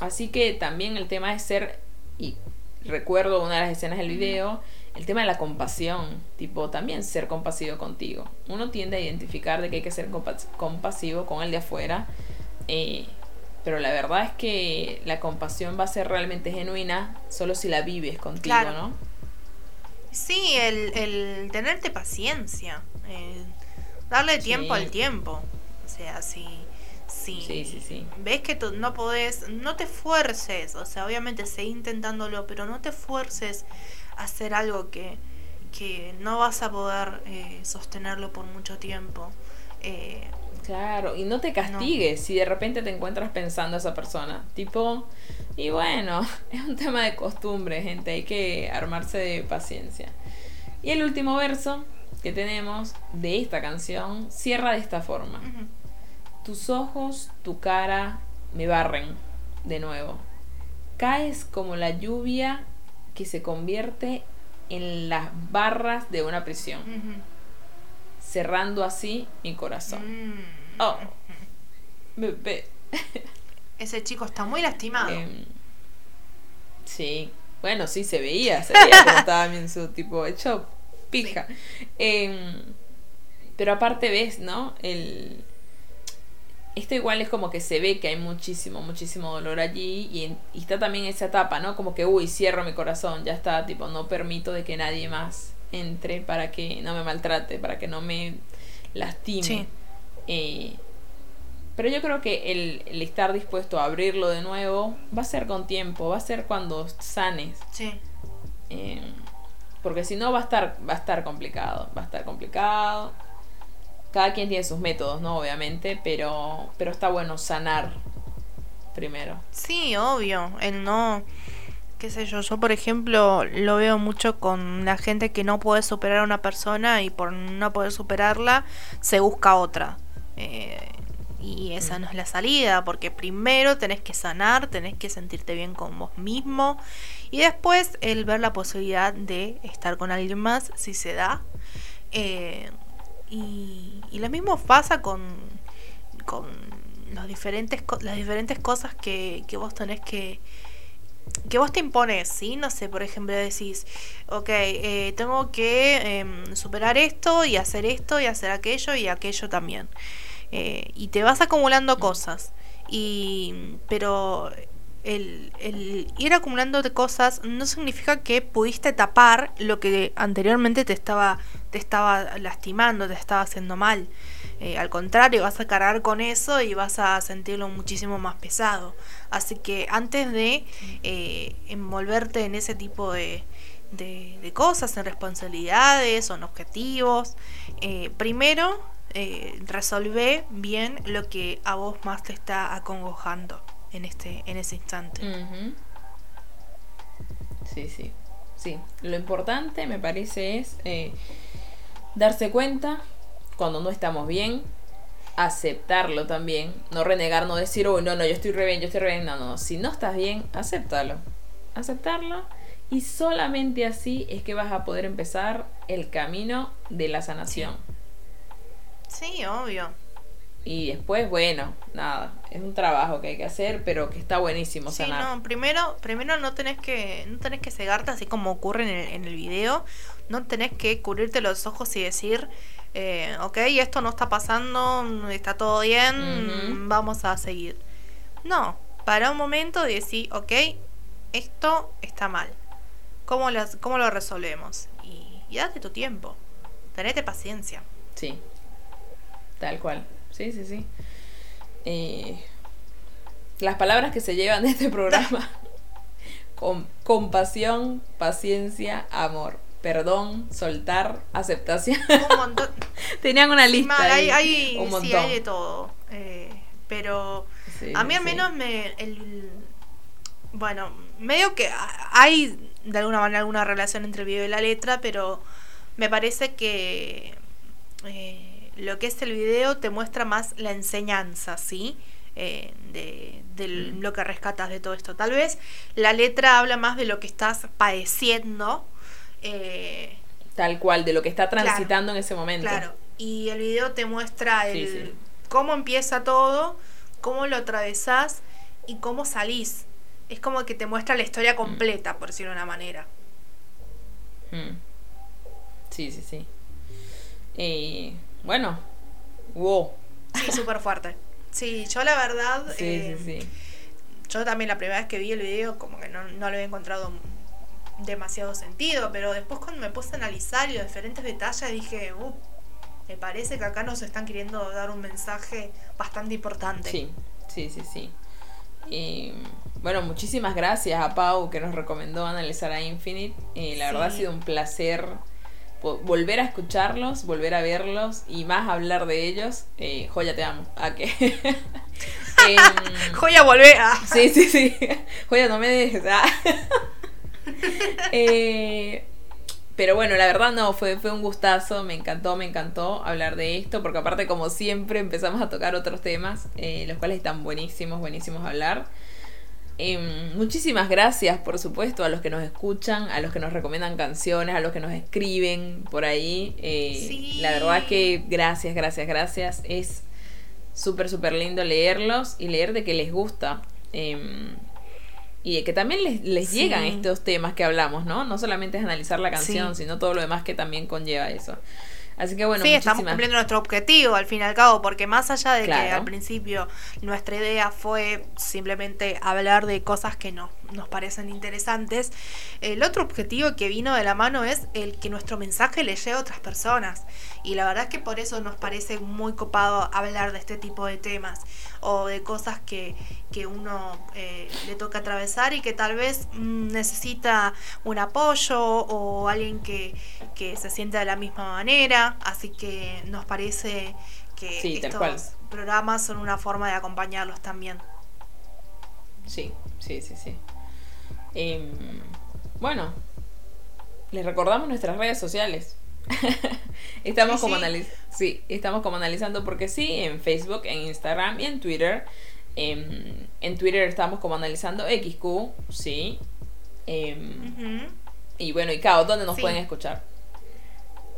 así que también el tema es ser, y recuerdo una de las escenas del video, el tema de la compasión, tipo también ser compasivo contigo. Uno tiende a identificar de que hay que ser compasivo con el de afuera, eh, pero la verdad es que la compasión va a ser realmente genuina solo si la vives contigo, ¿no? Sí, el, el tenerte paciencia, darle tiempo al tiempo. O sea, si, si sí, sí, sí. ves que tú no podés, no te fuerces, o sea, obviamente seguí intentándolo, pero no te fuerces hacer algo que, que no vas a poder eh, sostenerlo por mucho tiempo. Eh, claro, y no te castigues si de repente te encuentras pensando a esa persona. Tipo, y bueno, es un tema de costumbre, gente, hay que armarse de paciencia. Y el último verso que tenemos de esta canción cierra de esta forma. Tus ojos, tu cara me barren de nuevo. Caes como la lluvia que se convierte en las barras de una prisión, cerrando así mi corazón. Mm. Oh, bebé. Ese chico está muy lastimado. Em, sí, bueno, sí, se veía, se veía como estaba en su tipo hecho pija. Em, pero aparte ves, ¿no? El, esto igual es como que se ve que hay muchísimo, muchísimo dolor allí y, y, está también esa etapa, ¿no? Como que, uy, cierro mi corazón, ya está, tipo, no permito de que nadie más entre para que no me maltrate, para que no me lastime. Sí. Eh, pero yo creo que el, estar dispuesto a abrirlo de nuevo va a ser con tiempo, va a ser cuando sanes. Sí. Eh, porque si no va a estar, va a estar complicado, va a estar complicado. Cada quien tiene sus métodos, ¿no? Obviamente, pero, pero está bueno sanar primero. Sí, obvio. El no, qué sé yo, yo por ejemplo lo veo mucho con la gente que no puede superar a una persona y por no poder superarla se busca otra. Eh, y esa mm. no es la salida, porque primero tenés que sanar, tenés que sentirte bien con vos mismo y después el ver la posibilidad de estar con alguien más si se da. Eh, y, y, lo mismo pasa con, con los diferentes, las diferentes cosas que, que vos tenés que, que vos te impones, ¿sí? No sé, por ejemplo, decís, ok, eh, tengo que em, superar esto y hacer esto y hacer aquello y aquello también. Eh, y te vas acumulando cosas. Y, pero el, el, ir acumulando cosas no significa que pudiste tapar lo que anteriormente te estaba, te estaba lastimando, te estaba haciendo mal. Eh, al contrario, vas a cargar con eso y vas a sentirlo muchísimo más pesado. Así que antes de eh, envolverte en ese tipo de, de, cosas, en responsabilidades o en objetivos, primero eh, resolver bien lo que a vos más te está acongojando en este en ese instante. Sí, sí, sí. Lo importante me parece es darse cuenta cuando no estamos bien, aceptarlo también, no renegar, no decir, oh, no, no, yo estoy re bien, yo estoy re bien, no, no, si no estás bien, acéptalo, aceptarlo y solamente así es que vas a poder empezar el camino de la sanación. Sí, obvio. Y después, bueno, nada, es un trabajo que hay que hacer, pero que está buenísimo Sí, sanar. no, primero, primero no tenés que, no tenés que cegarte así como ocurre en el, en el video. No tenés que cubrirte los ojos y decir, eh, ok, esto no está pasando, está todo bien, vamos a seguir. No, para un momento y decir, ok, esto está mal. ¿Cómo, las, cómo lo resolvemos? Y, y date tu tiempo. Tenete paciencia. Sí, tal cual. Sí, sí, sí. Eh, las palabras que se llevan de este programa. Com- compasión, paciencia, amor. Perdón, soltar, aceptación. Un montón. Tenían una lista. Mal, ahí, hay, hay- un sí, montón. hay de todo. Eh, pero Sí, a mí al sí. menos me... El, bueno, medio que hay de alguna manera alguna relación entre el video y la letra, pero me parece que eh, lo que es el video te muestra más la enseñanza, ¿sí? Eh, de, de lo que rescatas de todo esto. Tal vez la letra habla más de lo que estás padeciendo. Eh, Tal cual, de lo que está transitando en ese momento. Claro, y el video te muestra Sí, el, sí. cómo empieza todo, cómo lo atravesás y cómo salís. Es como que te muestra la historia completa, por decirlo de una manera. Mm. Sí, sí, sí. Eh, bueno, wow. Sí, súper fuerte. Sí, yo la verdad, Sí, eh, sí, sí. yo también la primera vez que vi el video como que no, no le había encontrado demasiado sentido, pero después cuando me puse a analizar y los diferentes detalles dije, uh, me parece que acá nos están queriendo dar un mensaje bastante importante. Sí, sí, sí, sí. Y, bueno, muchísimas gracias a Pau que nos recomendó analizar a Infinite. Eh, la verdad ha sido un placer volver a escucharlos, volver a verlos y más hablar de ellos. Eh, Joya, te amo. ¿A qué? Em, Joya, volvé a... Sí, sí, sí. Joya, no me dejes. Eh, pero bueno, la verdad no, fue, fue un gustazo, me encantó, me encantó hablar de esto, porque aparte como siempre empezamos a tocar otros temas, eh, los cuales están buenísimos, buenísimos a hablar. Em, muchísimas gracias, por supuesto, a los que nos escuchan, a los que nos recomiendan canciones, a los que nos escriben por ahí. Eh, Sí. La verdad que gracias, gracias, gracias. Es súper, súper lindo leerlos y leer de que les gusta. Em, y de que también les, les Sí. llegan estos temas que hablamos, ¿no? No solamente es analizar la canción, Sí. sino todo lo demás que también conlleva eso. Así que bueno, sí, estamos cumpliendo nuestro objetivo al fin y al cabo, porque más allá de que al principio nuestra idea fue simplemente hablar de cosas que no, nos parecen interesantes, el otro objetivo que vino de la mano es el que nuestro mensaje le llegue a otras personas. Y la verdad es que por eso nos parece muy copado hablar de este tipo de temas o de cosas que, que uno eh, le toca atravesar y que tal vez mm, necesita un apoyo o alguien que, que se sienta de la misma manera. Así que nos parece que Sí, estos programas son una forma de acompañarlos también. Sí, sí, sí, sí. Em, bueno, les recordamos nuestras redes sociales. estamos Sí, como sí. analiz- sí, estamos como analizando porque sí, en Facebook, en Instagram y en Twitter. Em, en Twitter estamos como analizando XQ, sí. Em, y bueno, y Cao, ¿dónde nos Sí. pueden escuchar?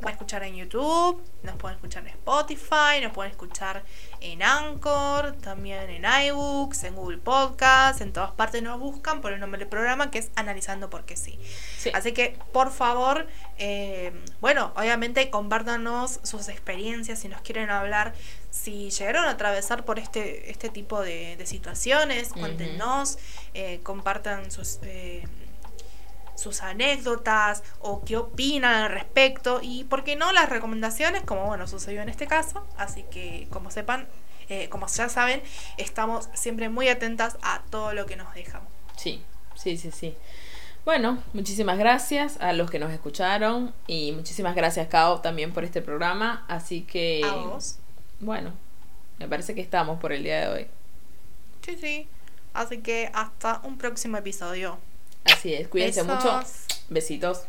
Pueden escuchar en YouTube, nos pueden escuchar en Spotify, nos pueden escuchar en Anchor, también en iBooks, en Google Podcast, en todas partes nos buscan por el nombre del programa que es Analizando porque sí. Sí. Así que, por favor, eh, bueno, obviamente compártanos sus experiencias si nos quieren hablar, si llegaron a atravesar por este, este tipo de, de situaciones, cuéntenos, eh, compartan sus... eh, sus anécdotas o qué opinan al respecto y por qué no las recomendaciones como bueno sucedió en este caso así que como sepan eh, como ya saben estamos siempre muy atentas a todo lo que nos dejan Sí, sí, sí, sí. Bueno, muchísimas gracias a los que nos escucharon y muchísimas gracias, Cao, también por este programa. Así que, a vos bueno, me parece que estamos por el día de hoy. sí sí así que hasta un próximo episodio Así es, cuídense mucho. Besitos.